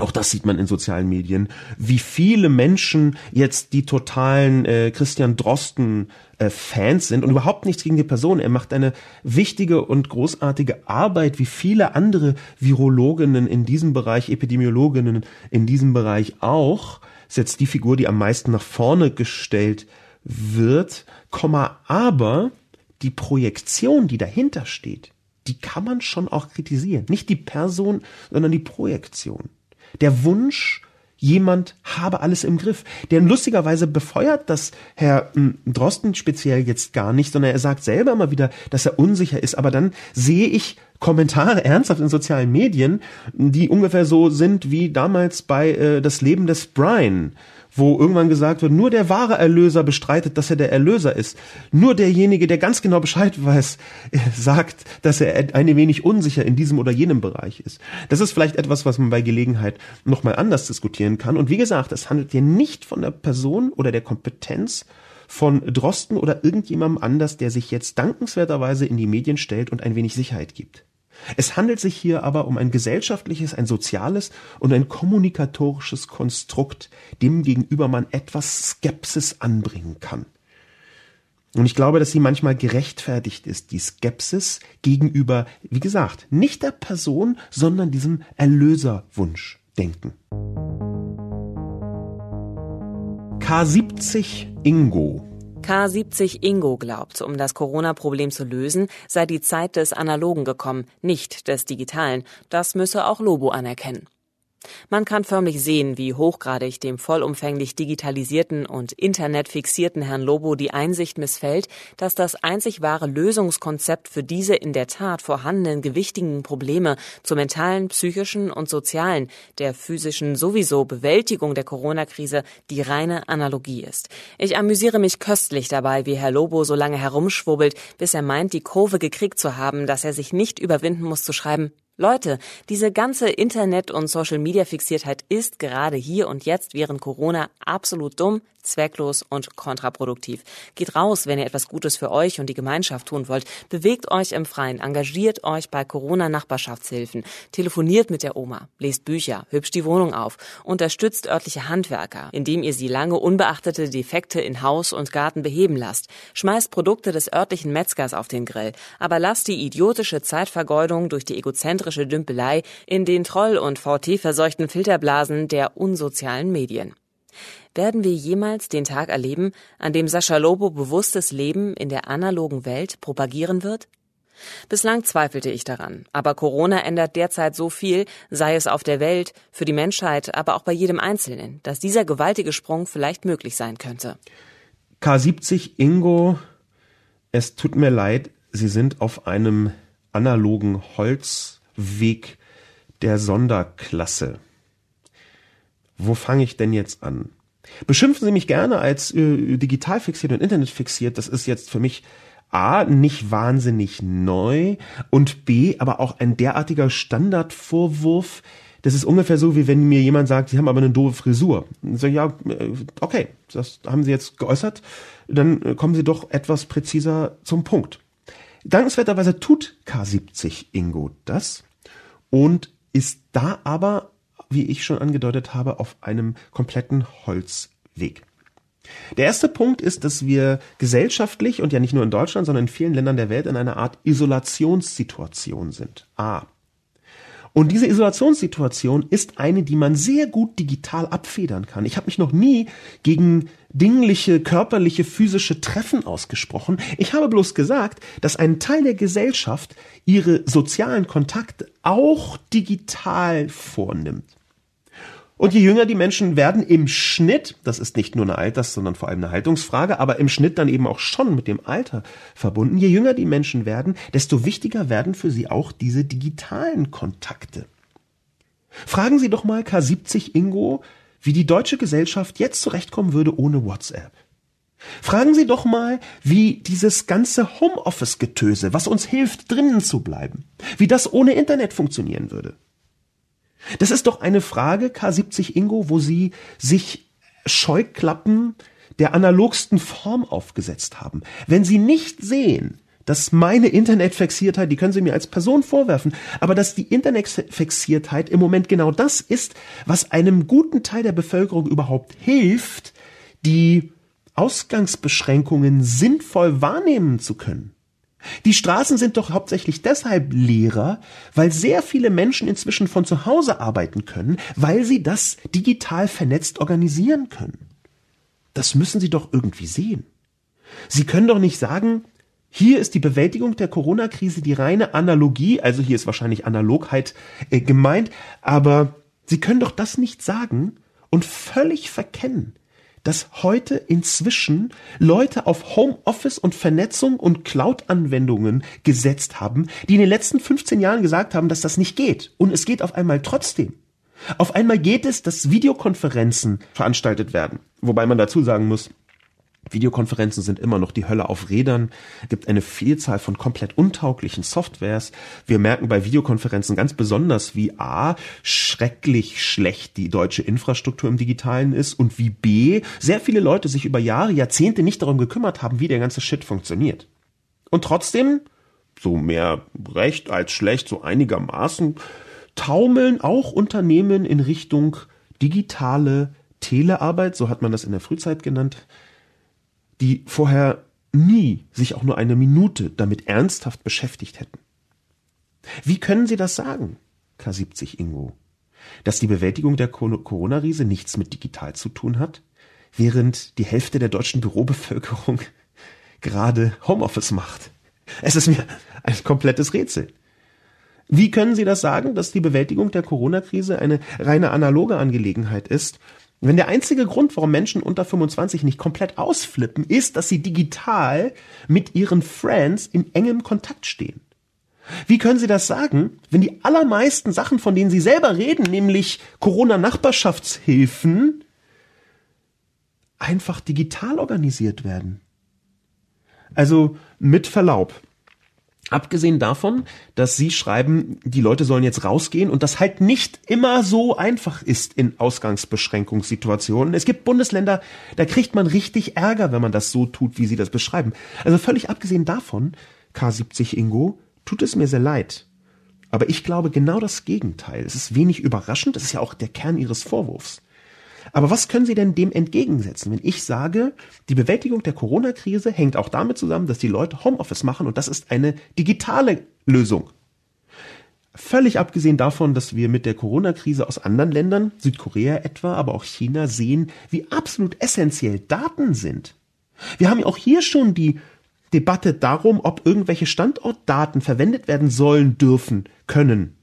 auch das sieht man in sozialen Medien, wie viele Menschen jetzt die totalen äh, Christian Drosten äh, Fans sind und überhaupt nichts gegen die Person. Er macht eine wichtige und großartige Arbeit, wie viele andere Virologinnen in diesem Bereich, Epidemiologinnen in diesem Bereich auch. Ist jetzt die Figur, die am meisten nach vorne gestellt wird, Komma, aber die Projektion, die dahinter steht, die kann man schon auch kritisieren. Nicht die Person, sondern die Projektion. Der Wunsch, jemand habe alles im Griff. Der lustigerweise befeuert das Herr hm, Drosten speziell jetzt gar nicht, sondern er sagt selber mal wieder, dass er unsicher ist. Aber dann sehe ich Kommentare *laughs* ernsthaft in sozialen Medien, die ungefähr so sind wie damals bei äh, Das Leben des Brian wo irgendwann gesagt wird, nur der wahre Erlöser bestreitet, dass er der Erlöser ist. Nur derjenige, der ganz genau Bescheid weiß, sagt, dass er ein wenig unsicher in diesem oder jenem Bereich ist. Das ist vielleicht etwas, was man bei Gelegenheit nochmal anders diskutieren kann. Und wie gesagt, es handelt hier nicht von der Person oder der Kompetenz von Drosten oder irgendjemandem anders, der sich jetzt dankenswerterweise in die Medien stellt und ein wenig Sicherheit gibt. Es handelt sich hier aber um ein gesellschaftliches, ein soziales und ein kommunikatorisches Konstrukt, dem gegenüber man etwas Skepsis anbringen kann. Und ich glaube, dass sie manchmal gerechtfertigt ist, die Skepsis gegenüber, wie gesagt, nicht der Person, sondern diesem Erlöserwunsch denken. K70 Ingo K70 Ingo glaubt, um das Corona-Problem zu lösen, sei die Zeit des Analogen gekommen, nicht des Digitalen. Das müsse auch Lobo anerkennen. Man kann förmlich sehen, wie hochgradig dem vollumfänglich digitalisierten und internetfixierten Herrn Lobo die Einsicht missfällt, dass das einzig wahre Lösungskonzept für diese in der Tat vorhandenen gewichtigen Probleme zur mentalen, psychischen und sozialen, der physischen sowieso Bewältigung der Corona-Krise die reine Analogie ist. Ich amüsiere mich köstlich dabei, wie Herr Lobo so lange herumschwurbelt, bis er meint, die Kurve gekriegt zu haben, dass er sich nicht überwinden muss zu schreiben, Leute, diese ganze Internet- und Social-Media-Fixiertheit ist gerade hier und jetzt während Corona absolut dumm, zwecklos und kontraproduktiv. Geht raus, wenn ihr etwas Gutes für euch und die Gemeinschaft tun wollt. Bewegt euch im Freien, engagiert euch bei Corona-Nachbarschaftshilfen, telefoniert mit der Oma, lest Bücher, hübscht die Wohnung auf, unterstützt örtliche Handwerker, indem ihr sie lange unbeachtete Defekte in Haus und Garten beheben lasst, schmeißt Produkte des örtlichen Metzgers auf den Grill, aber lasst die idiotische Zeitvergeudung durch die egozentrische Dümpelei in den Troll- und VT-verseuchten Filterblasen der unsozialen Medien. Werden wir jemals den Tag erleben, an dem Sascha Lobo bewusstes Leben in der analogen Welt propagieren wird? Bislang zweifelte ich daran, aber Corona ändert derzeit so viel, sei es auf der Welt, für die Menschheit, aber auch bei jedem Einzelnen, dass dieser gewaltige Sprung vielleicht möglich sein könnte. K70 Ingo, es tut mir leid, Sie sind auf einem analogen Holzweg der Sonderklasse. Wo fange ich denn jetzt an? Beschimpfen Sie mich gerne als äh, digital fixiert und Internet fixiert. Das ist jetzt für mich A, nicht wahnsinnig neu und B, aber auch ein derartiger Standardvorwurf. Das ist ungefähr so, wie wenn mir jemand sagt, Sie haben aber eine doofe Frisur. So, ja, äh, okay, das haben Sie jetzt geäußert. Dann äh, kommen Sie doch etwas präziser zum Punkt. Dankenswerterweise tut K70 Ingo das und ist da aber wie ich schon angedeutet habe, auf einem kompletten Holzweg. Der erste Punkt ist, dass wir gesellschaftlich und ja nicht nur in Deutschland, sondern in vielen Ländern der Welt in einer Art Isolationssituation sind. A. Und diese Isolationssituation ist eine, die man sehr gut digital abfedern kann. Ich habe mich noch nie gegen dingliche, körperliche, physische Treffen ausgesprochen. Ich habe bloß gesagt, dass ein Teil der Gesellschaft ihre sozialen Kontakte auch digital vornimmt. Und je jünger die Menschen werden im Schnitt, das ist nicht nur eine Alters-, sondern vor allem eine Haltungsfrage, aber im Schnitt dann eben auch schon mit dem Alter verbunden, je jünger die Menschen werden, desto wichtiger werden für sie auch diese digitalen Kontakte. Fragen Sie doch mal K70 Ingo, wie die deutsche Gesellschaft jetzt zurechtkommen würde ohne WhatsApp. Fragen Sie doch mal, wie dieses ganze Homeoffice-Getöse, was uns hilft, drinnen zu bleiben, wie das ohne Internet funktionieren würde. Das ist doch eine Frage, K70 Ingo, wo Sie sich Scheuklappen der analogsten Form aufgesetzt haben. Wenn Sie nicht sehen, dass meine Internetfixiertheit, die können Sie mir als Person vorwerfen, aber dass die Internetfixiertheit im Moment genau das ist, was einem guten Teil der Bevölkerung überhaupt hilft, die Ausgangsbeschränkungen sinnvoll wahrnehmen zu können. Die Straßen sind doch hauptsächlich deshalb leerer, weil sehr viele Menschen inzwischen von zu Hause arbeiten können, weil sie das digital vernetzt organisieren können. Das müssen Sie doch irgendwie sehen. Sie können doch nicht sagen, hier ist die Bewältigung der Corona-Krise die reine Analogie, also hier ist wahrscheinlich Analogheit äh, gemeint, aber Sie können doch das nicht sagen und völlig verkennen, dass heute inzwischen Leute auf Homeoffice und Vernetzung und Cloud-Anwendungen gesetzt haben, die in den letzten 15 Jahren gesagt haben, dass das nicht geht. Und es geht auf einmal trotzdem. Auf einmal geht es, dass Videokonferenzen veranstaltet werden. Wobei man dazu sagen muss, Videokonferenzen sind immer noch die Hölle auf Rädern. Gibt eine Vielzahl von komplett untauglichen Softwares. Wir merken bei Videokonferenzen ganz besonders, wie A, schrecklich schlecht die deutsche Infrastruktur im Digitalen ist und wie B, sehr viele Leute sich über Jahre, Jahrzehnte nicht darum gekümmert haben, wie der ganze Shit funktioniert. Und trotzdem, so mehr recht als schlecht, so einigermaßen, taumeln auch Unternehmen in Richtung digitale Telearbeit, so hat man das in der Frühzeit genannt, die vorher nie sich auch nur eine Minute damit ernsthaft beschäftigt hätten. Wie können Sie das sagen, K70 Ingo, dass die Bewältigung der Corona-Riese nichts mit digital zu tun hat, während die Hälfte der deutschen Bürobevölkerung *laughs* gerade Homeoffice macht? Es ist mir ein komplettes Rätsel. Wie können Sie das sagen, dass die Bewältigung der Corona-Krise eine reine analoge Angelegenheit ist wenn der einzige Grund, warum Menschen unter 25 nicht komplett ausflippen, ist, dass sie digital mit ihren Friends in engem Kontakt stehen. Wie können Sie das sagen, wenn die allermeisten Sachen, von denen Sie selber reden, nämlich Corona-Nachbarschaftshilfen, einfach digital organisiert werden? Also mit Verlaub, Abgesehen davon, dass Sie schreiben, die Leute sollen jetzt rausgehen und das halt nicht immer so einfach ist in Ausgangsbeschränkungssituationen. Es gibt Bundesländer, da kriegt man richtig Ärger, wenn man das so tut, wie Sie das beschreiben. Also völlig abgesehen davon, K70 Ingo, tut es mir sehr leid. Aber ich glaube genau das Gegenteil. Es ist wenig überraschend, das ist ja auch der Kern Ihres Vorwurfs. Aber was können Sie denn dem entgegensetzen, wenn ich sage, die Bewältigung der Corona-Krise hängt auch damit zusammen, dass die Leute Homeoffice machen und das ist eine digitale Lösung. Völlig abgesehen davon, dass wir mit der Corona-Krise aus anderen Ländern, Südkorea etwa, aber auch China sehen, wie absolut essentiell Daten sind. Wir haben ja auch hier schon die Debatte darum, ob irgendwelche Standortdaten verwendet werden sollen, dürfen, können.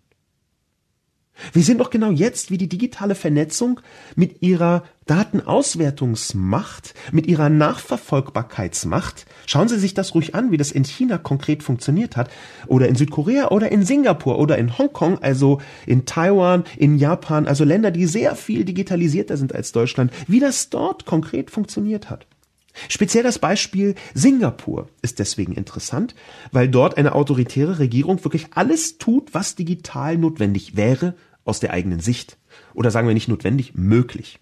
Wir sehen doch genau jetzt, wie die digitale Vernetzung mit ihrer Datenauswertungsmacht, mit ihrer Nachverfolgbarkeitsmacht, schauen Sie sich das ruhig an, wie das in China konkret funktioniert hat, oder in Südkorea oder in Singapur oder in Hongkong, also in Taiwan, in Japan, also Länder, die sehr viel digitalisierter sind als Deutschland, wie das dort konkret funktioniert hat. Speziell das Beispiel Singapur ist deswegen interessant, weil dort eine autoritäre Regierung wirklich alles tut, was digital notwendig wäre aus der eigenen Sicht. Oder sagen wir nicht notwendig, möglich.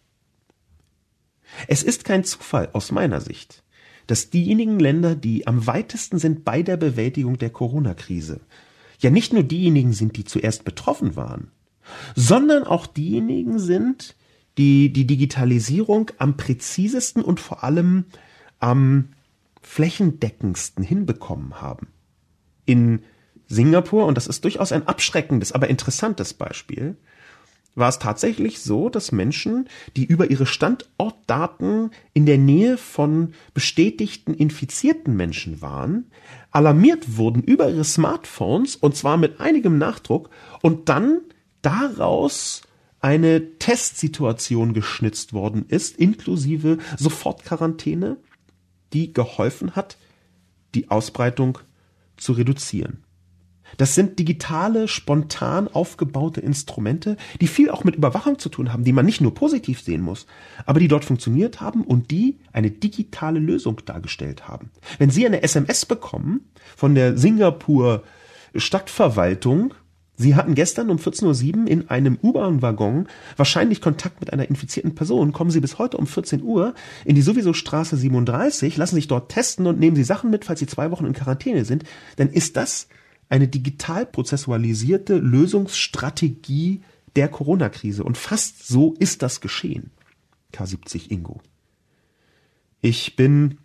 Es ist kein Zufall aus meiner Sicht, dass diejenigen Länder, die am weitesten sind bei der Bewältigung der Corona-Krise, ja nicht nur diejenigen sind, die zuerst betroffen waren, sondern auch diejenigen sind, die die Digitalisierung am präzisesten und vor allem am flächendeckendsten hinbekommen haben. In Singapur, und das ist durchaus ein abschreckendes, aber interessantes Beispiel, war es tatsächlich so, dass Menschen, die über ihre Standortdaten in der Nähe von bestätigten infizierten Menschen waren, alarmiert wurden über ihre Smartphones und zwar mit einigem Nachdruck und dann daraus eine Testsituation geschnitzt worden ist, inklusive Sofortquarantäne die geholfen hat, die Ausbreitung zu reduzieren. Das sind digitale, spontan aufgebaute Instrumente, die viel auch mit Überwachung zu tun haben, die man nicht nur positiv sehen muss, aber die dort funktioniert haben und die eine digitale Lösung dargestellt haben. Wenn Sie eine SMS bekommen von der Singapur Stadtverwaltung, Sie hatten gestern um 14.07 Uhr in einem U-Bahn-Waggon wahrscheinlich Kontakt mit einer infizierten Person. Kommen Sie bis heute um 14 Uhr in die sowieso Straße 37, lassen sich dort testen und nehmen Sie Sachen mit, falls Sie zwei Wochen in Quarantäne sind. Dann ist das eine digital prozessualisierte Lösungsstrategie der Corona-Krise. Und fast so ist das geschehen. K70 Ingo. Ich bin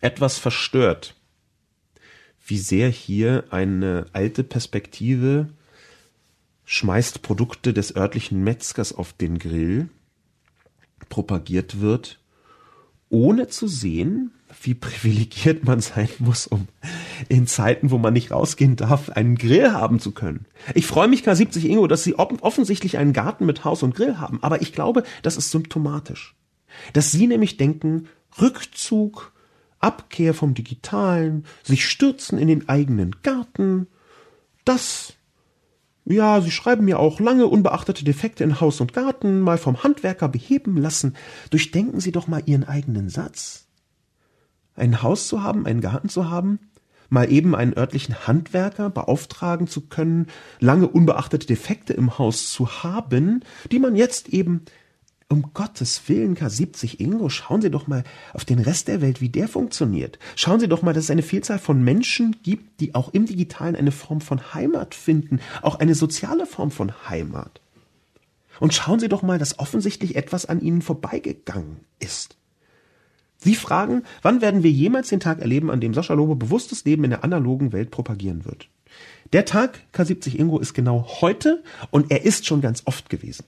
etwas verstört wie sehr hier eine alte Perspektive schmeißt Produkte des örtlichen Metzgers auf den Grill, propagiert wird, ohne zu sehen, wie privilegiert man sein muss, um in Zeiten, wo man nicht rausgehen darf, einen Grill haben zu können. Ich freue mich, K70 Ingo, dass Sie offensichtlich einen Garten mit Haus und Grill haben, aber ich glaube, das ist symptomatisch. Dass Sie nämlich denken, Rückzug, Abkehr vom Digitalen, sich stürzen in den eigenen Garten, das ja, Sie schreiben mir auch lange unbeachtete Defekte in Haus und Garten mal vom Handwerker beheben lassen. Durchdenken Sie doch mal Ihren eigenen Satz. Ein Haus zu haben, einen Garten zu haben, mal eben einen örtlichen Handwerker beauftragen zu können, lange unbeachtete Defekte im Haus zu haben, die man jetzt eben um Gottes Willen, K70 Ingo, schauen Sie doch mal auf den Rest der Welt, wie der funktioniert. Schauen Sie doch mal, dass es eine Vielzahl von Menschen gibt, die auch im Digitalen eine Form von Heimat finden, auch eine soziale Form von Heimat. Und schauen Sie doch mal, dass offensichtlich etwas an Ihnen vorbeigegangen ist. Sie fragen, wann werden wir jemals den Tag erleben, an dem Sascha Lobe bewusstes Leben in der analogen Welt propagieren wird? Der Tag K70 Ingo ist genau heute und er ist schon ganz oft gewesen.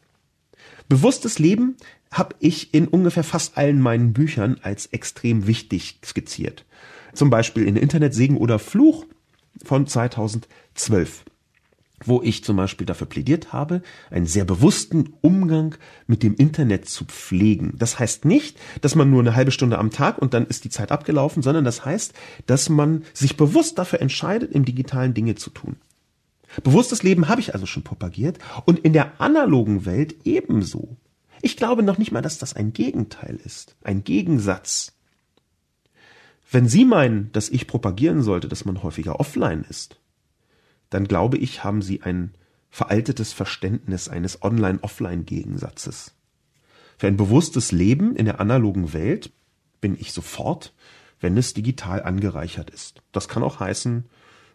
Bewusstes Leben habe ich in ungefähr fast allen meinen Büchern als extrem wichtig skizziert. Zum Beispiel in Internet Segen oder Fluch von 2012 wo ich zum Beispiel dafür plädiert habe, einen sehr bewussten Umgang mit dem Internet zu pflegen. Das heißt nicht, dass man nur eine halbe Stunde am Tag und dann ist die Zeit abgelaufen, sondern das heißt, dass man sich bewusst dafür entscheidet, im digitalen Dinge zu tun. Bewusstes Leben habe ich also schon propagiert und in der analogen Welt ebenso. Ich glaube noch nicht mal, dass das ein Gegenteil ist, ein Gegensatz. Wenn Sie meinen, dass ich propagieren sollte, dass man häufiger offline ist, dann glaube ich, haben Sie ein veraltetes Verständnis eines Online-Offline-Gegensatzes. Für ein bewusstes Leben in der analogen Welt bin ich sofort, wenn es digital angereichert ist. Das kann auch heißen,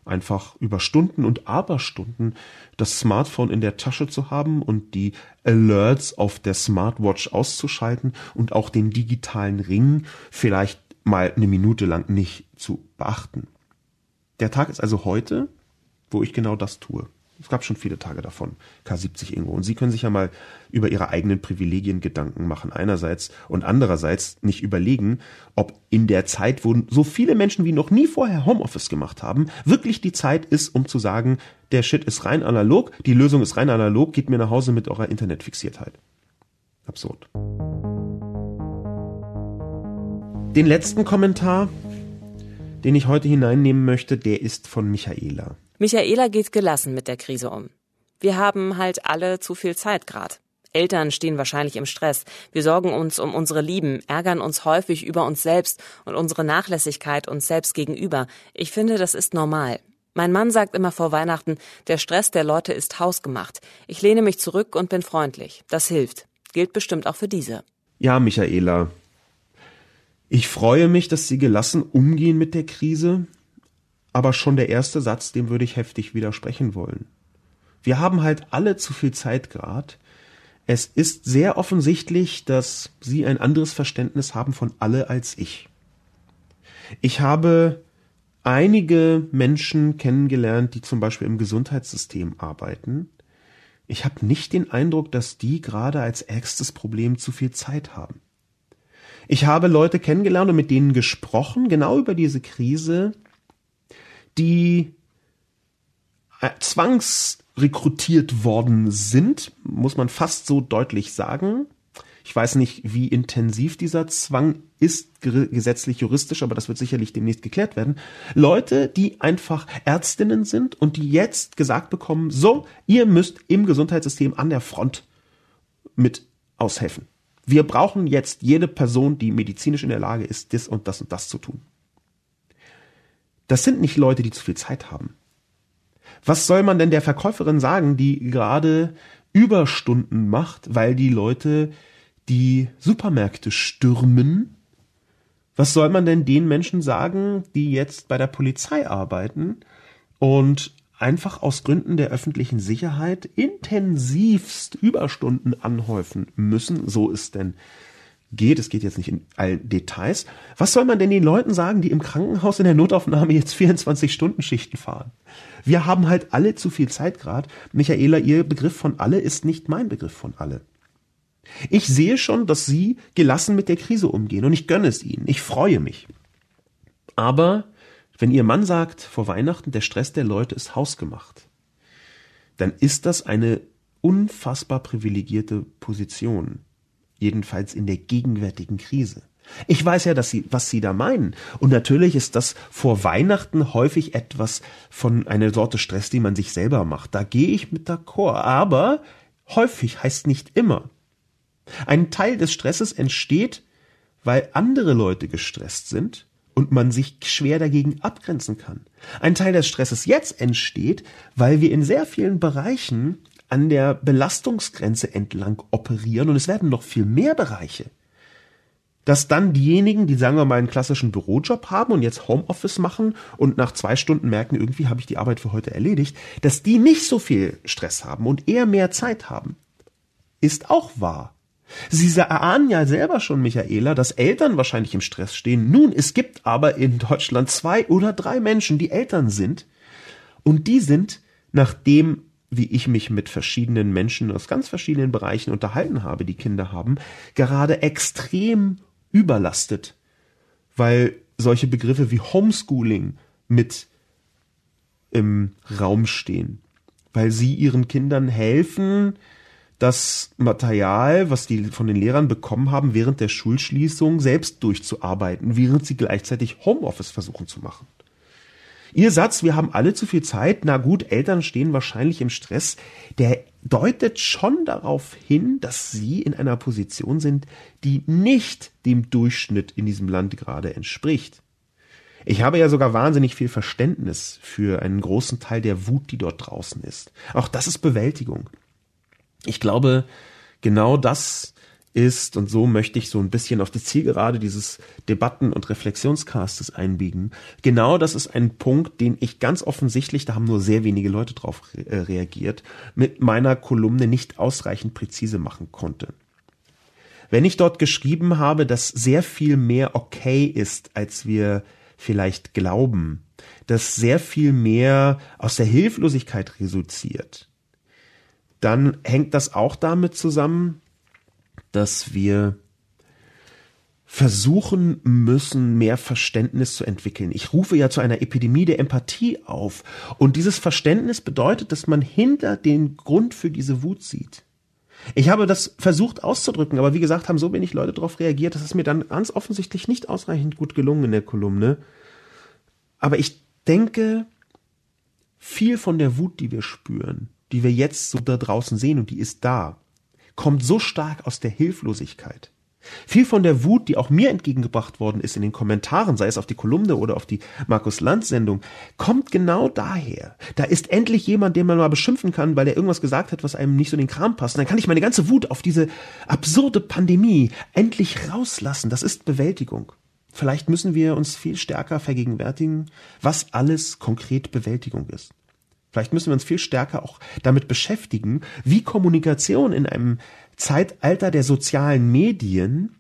einfach über Stunden und Aberstunden das Smartphone in der Tasche zu haben und die Alerts auf der Smartwatch auszuschalten und auch den digitalen Ring vielleicht mal eine Minute lang nicht zu beachten. Der Tag ist also heute, wo ich genau das tue. Es gab schon viele Tage davon, K70 Ingo. Und Sie können sich ja mal über Ihre eigenen Privilegien Gedanken machen, einerseits und andererseits nicht überlegen, ob in der Zeit, wo so viele Menschen wie noch nie vorher Homeoffice gemacht haben, wirklich die Zeit ist, um zu sagen, der Shit ist rein analog, die Lösung ist rein analog, geht mir nach Hause mit eurer Internetfixiertheit. Absurd. Den letzten Kommentar, den ich heute hineinnehmen möchte, der ist von Michaela. Michaela geht gelassen mit der Krise um. Wir haben halt alle zu viel Zeit grad. Eltern stehen wahrscheinlich im Stress. Wir sorgen uns um unsere Lieben, ärgern uns häufig über uns selbst und unsere Nachlässigkeit uns selbst gegenüber. Ich finde, das ist normal. Mein Mann sagt immer vor Weihnachten, der Stress der Leute ist hausgemacht. Ich lehne mich zurück und bin freundlich. Das hilft. Gilt bestimmt auch für diese. Ja, Michaela. Ich freue mich, dass Sie gelassen umgehen mit der Krise aber schon der erste Satz, dem würde ich heftig widersprechen wollen. Wir haben halt alle zu viel Zeit grad. Es ist sehr offensichtlich, dass Sie ein anderes Verständnis haben von alle als ich. Ich habe einige Menschen kennengelernt, die zum Beispiel im Gesundheitssystem arbeiten. Ich habe nicht den Eindruck, dass die gerade als ärgstes Problem zu viel Zeit haben. Ich habe Leute kennengelernt und mit denen gesprochen, genau über diese Krise, die äh, zwangsrekrutiert worden sind, muss man fast so deutlich sagen. Ich weiß nicht, wie intensiv dieser Zwang ist, gesetzlich juristisch, aber das wird sicherlich demnächst geklärt werden. Leute, die einfach Ärztinnen sind und die jetzt gesagt bekommen, so, ihr müsst im Gesundheitssystem an der Front mit aushelfen. Wir brauchen jetzt jede Person, die medizinisch in der Lage ist, das und das und das zu tun. Das sind nicht Leute, die zu viel Zeit haben. Was soll man denn der Verkäuferin sagen, die gerade Überstunden macht, weil die Leute die Supermärkte stürmen? Was soll man denn den Menschen sagen, die jetzt bei der Polizei arbeiten und einfach aus Gründen der öffentlichen Sicherheit intensivst Überstunden anhäufen müssen? So ist denn geht. Es geht jetzt nicht in allen Details. Was soll man denn den Leuten sagen, die im Krankenhaus in der Notaufnahme jetzt 24-Stunden-Schichten fahren? Wir haben halt alle zu viel Zeit gerade. Michaela, Ihr Begriff von alle ist nicht mein Begriff von alle. Ich sehe schon, dass Sie gelassen mit der Krise umgehen und ich gönne es Ihnen. Ich freue mich. Aber Wenn Ihr Mann sagt vor Weihnachten, der Stress der Leute ist hausgemacht, dann ist das eine unfassbar privilegierte Position. Jedenfalls in der gegenwärtigen Krise. Ich weiß ja, dass Sie, was Sie da meinen. Und natürlich ist das vor Weihnachten häufig etwas von einer Sorte Stress, die man sich selber macht. Da gehe ich mit d'accord. Aber häufig heißt nicht immer. Ein Teil des Stresses entsteht, weil andere Leute gestresst sind und man sich schwer dagegen abgrenzen kann. Ein Teil des Stresses jetzt entsteht, weil wir in sehr vielen Bereichen an der Belastungsgrenze entlang operieren und es werden noch viel mehr Bereiche. Dass dann diejenigen, die sagen wir mal einen klassischen Bürojob haben und jetzt Homeoffice machen und nach zwei Stunden merken, irgendwie habe ich die Arbeit für heute erledigt, dass die nicht so viel Stress haben und eher mehr Zeit haben, ist auch wahr. Sie erahnen ja selber schon, Michaela, dass Eltern wahrscheinlich im Stress stehen. Nun, es gibt aber in Deutschland zwei oder drei Menschen, die Eltern sind. Und die sind, nachdem, wie ich mich mit verschiedenen Menschen aus ganz verschiedenen Bereichen unterhalten habe, die Kinder haben, gerade extrem überlastet. Weil solche Begriffe wie Homeschooling mit im Raum stehen. Weil sie ihren Kindern helfen, das Material, was die von den Lehrern bekommen haben, während der Schulschließung selbst durchzuarbeiten, während sie gleichzeitig Homeoffice versuchen zu machen. Ihr Satz, wir haben alle zu viel Zeit, na gut, Eltern stehen wahrscheinlich im Stress, der deutet schon darauf hin, dass sie in einer Position sind, die nicht dem Durchschnitt in diesem Land gerade entspricht. Ich habe ja sogar wahnsinnig viel Verständnis für einen großen Teil der Wut, die dort draußen ist. Auch das ist Bewältigung ich glaube, genau das ist, und so möchte ich so ein bisschen auf die Zielgerade dieses Debatten- und Reflexionscastes einbiegen. Genau das ist ein Punkt, den ich ganz offensichtlich, da haben nur sehr wenige Leute drauf äh, reagiert, mit meiner Kolumne nicht ausreichend präzise machen konnte. Wenn ich dort geschrieben habe, dass sehr viel mehr okay ist, als wir vielleicht glauben, dass sehr viel mehr aus der Hilflosigkeit resultiert, dann hängt das auch damit zusammen, dass wir versuchen müssen, mehr Verständnis zu entwickeln. Ich rufe ja zu einer Epidemie der Empathie auf. Und dieses Verständnis bedeutet, dass man hinter den Grund für diese Wut sieht. Ich habe das versucht auszudrücken, aber wie gesagt, haben so wenig Leute darauf reagiert, das ist mir dann ganz offensichtlich nicht ausreichend gut gelungen in der Kolumne. Aber ich denke, viel von der Wut, die wir spüren, die wir jetzt so da draußen sehen und die ist da, kommt so stark aus der Hilflosigkeit. Viel von der Wut, die auch mir entgegengebracht worden ist in den Kommentaren, sei es auf die Kolumne oder auf die Markus Lanz Sendung, kommt genau daher. Da ist endlich jemand, den man mal beschimpfen kann, weil er irgendwas gesagt hat, was einem nicht so in den Kram passt. Und dann kann ich meine ganze Wut auf diese absurde Pandemie endlich rauslassen. Das ist Bewältigung. Vielleicht müssen wir uns viel stärker vergegenwärtigen, was alles konkret Bewältigung ist. Vielleicht müssen wir uns viel stärker auch damit beschäftigen, wie Kommunikation in einem Zeitalter der sozialen Medien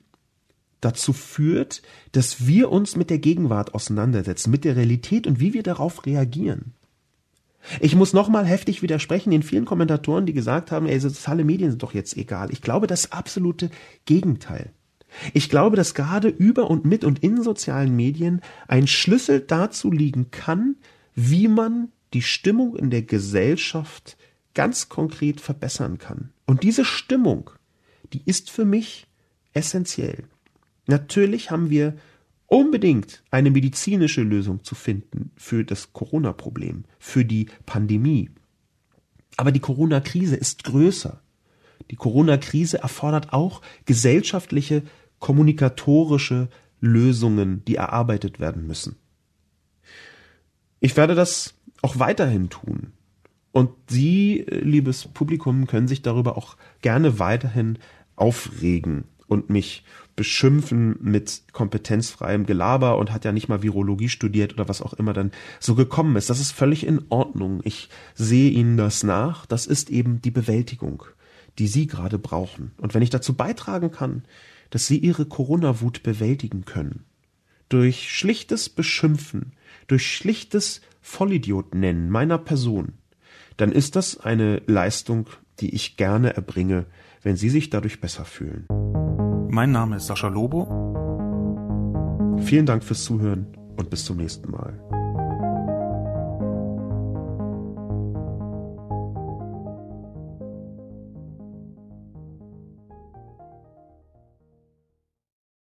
dazu führt, dass wir uns mit der Gegenwart auseinandersetzen, mit der Realität und wie wir darauf reagieren. Ich muss nochmal heftig widersprechen den vielen Kommentatoren, die gesagt haben, ey, soziale Medien sind doch jetzt egal. Ich glaube das absolute Gegenteil. Ich glaube, dass gerade über und mit und in sozialen Medien ein Schlüssel dazu liegen kann, wie man die Stimmung in der Gesellschaft ganz konkret verbessern kann. Und diese Stimmung, die ist für mich essentiell. Natürlich haben wir unbedingt eine medizinische Lösung zu finden für das Corona-Problem, für die Pandemie. Aber die Corona-Krise ist größer. Die Corona-Krise erfordert auch gesellschaftliche, kommunikatorische Lösungen, die erarbeitet werden müssen. Ich werde das auch weiterhin tun. Und Sie, liebes Publikum, können sich darüber auch gerne weiterhin aufregen und mich beschimpfen mit kompetenzfreiem Gelaber und hat ja nicht mal Virologie studiert oder was auch immer dann so gekommen ist. Das ist völlig in Ordnung. Ich sehe Ihnen das nach. Das ist eben die Bewältigung, die Sie gerade brauchen. Und wenn ich dazu beitragen kann, dass Sie Ihre Corona-Wut bewältigen können, durch schlichtes Beschimpfen, durch schlichtes Vollidiot nennen meiner Person, dann ist das eine Leistung, die ich gerne erbringe, wenn Sie sich dadurch besser fühlen. Mein Name ist Sascha Lobo. Vielen Dank fürs Zuhören und bis zum nächsten Mal.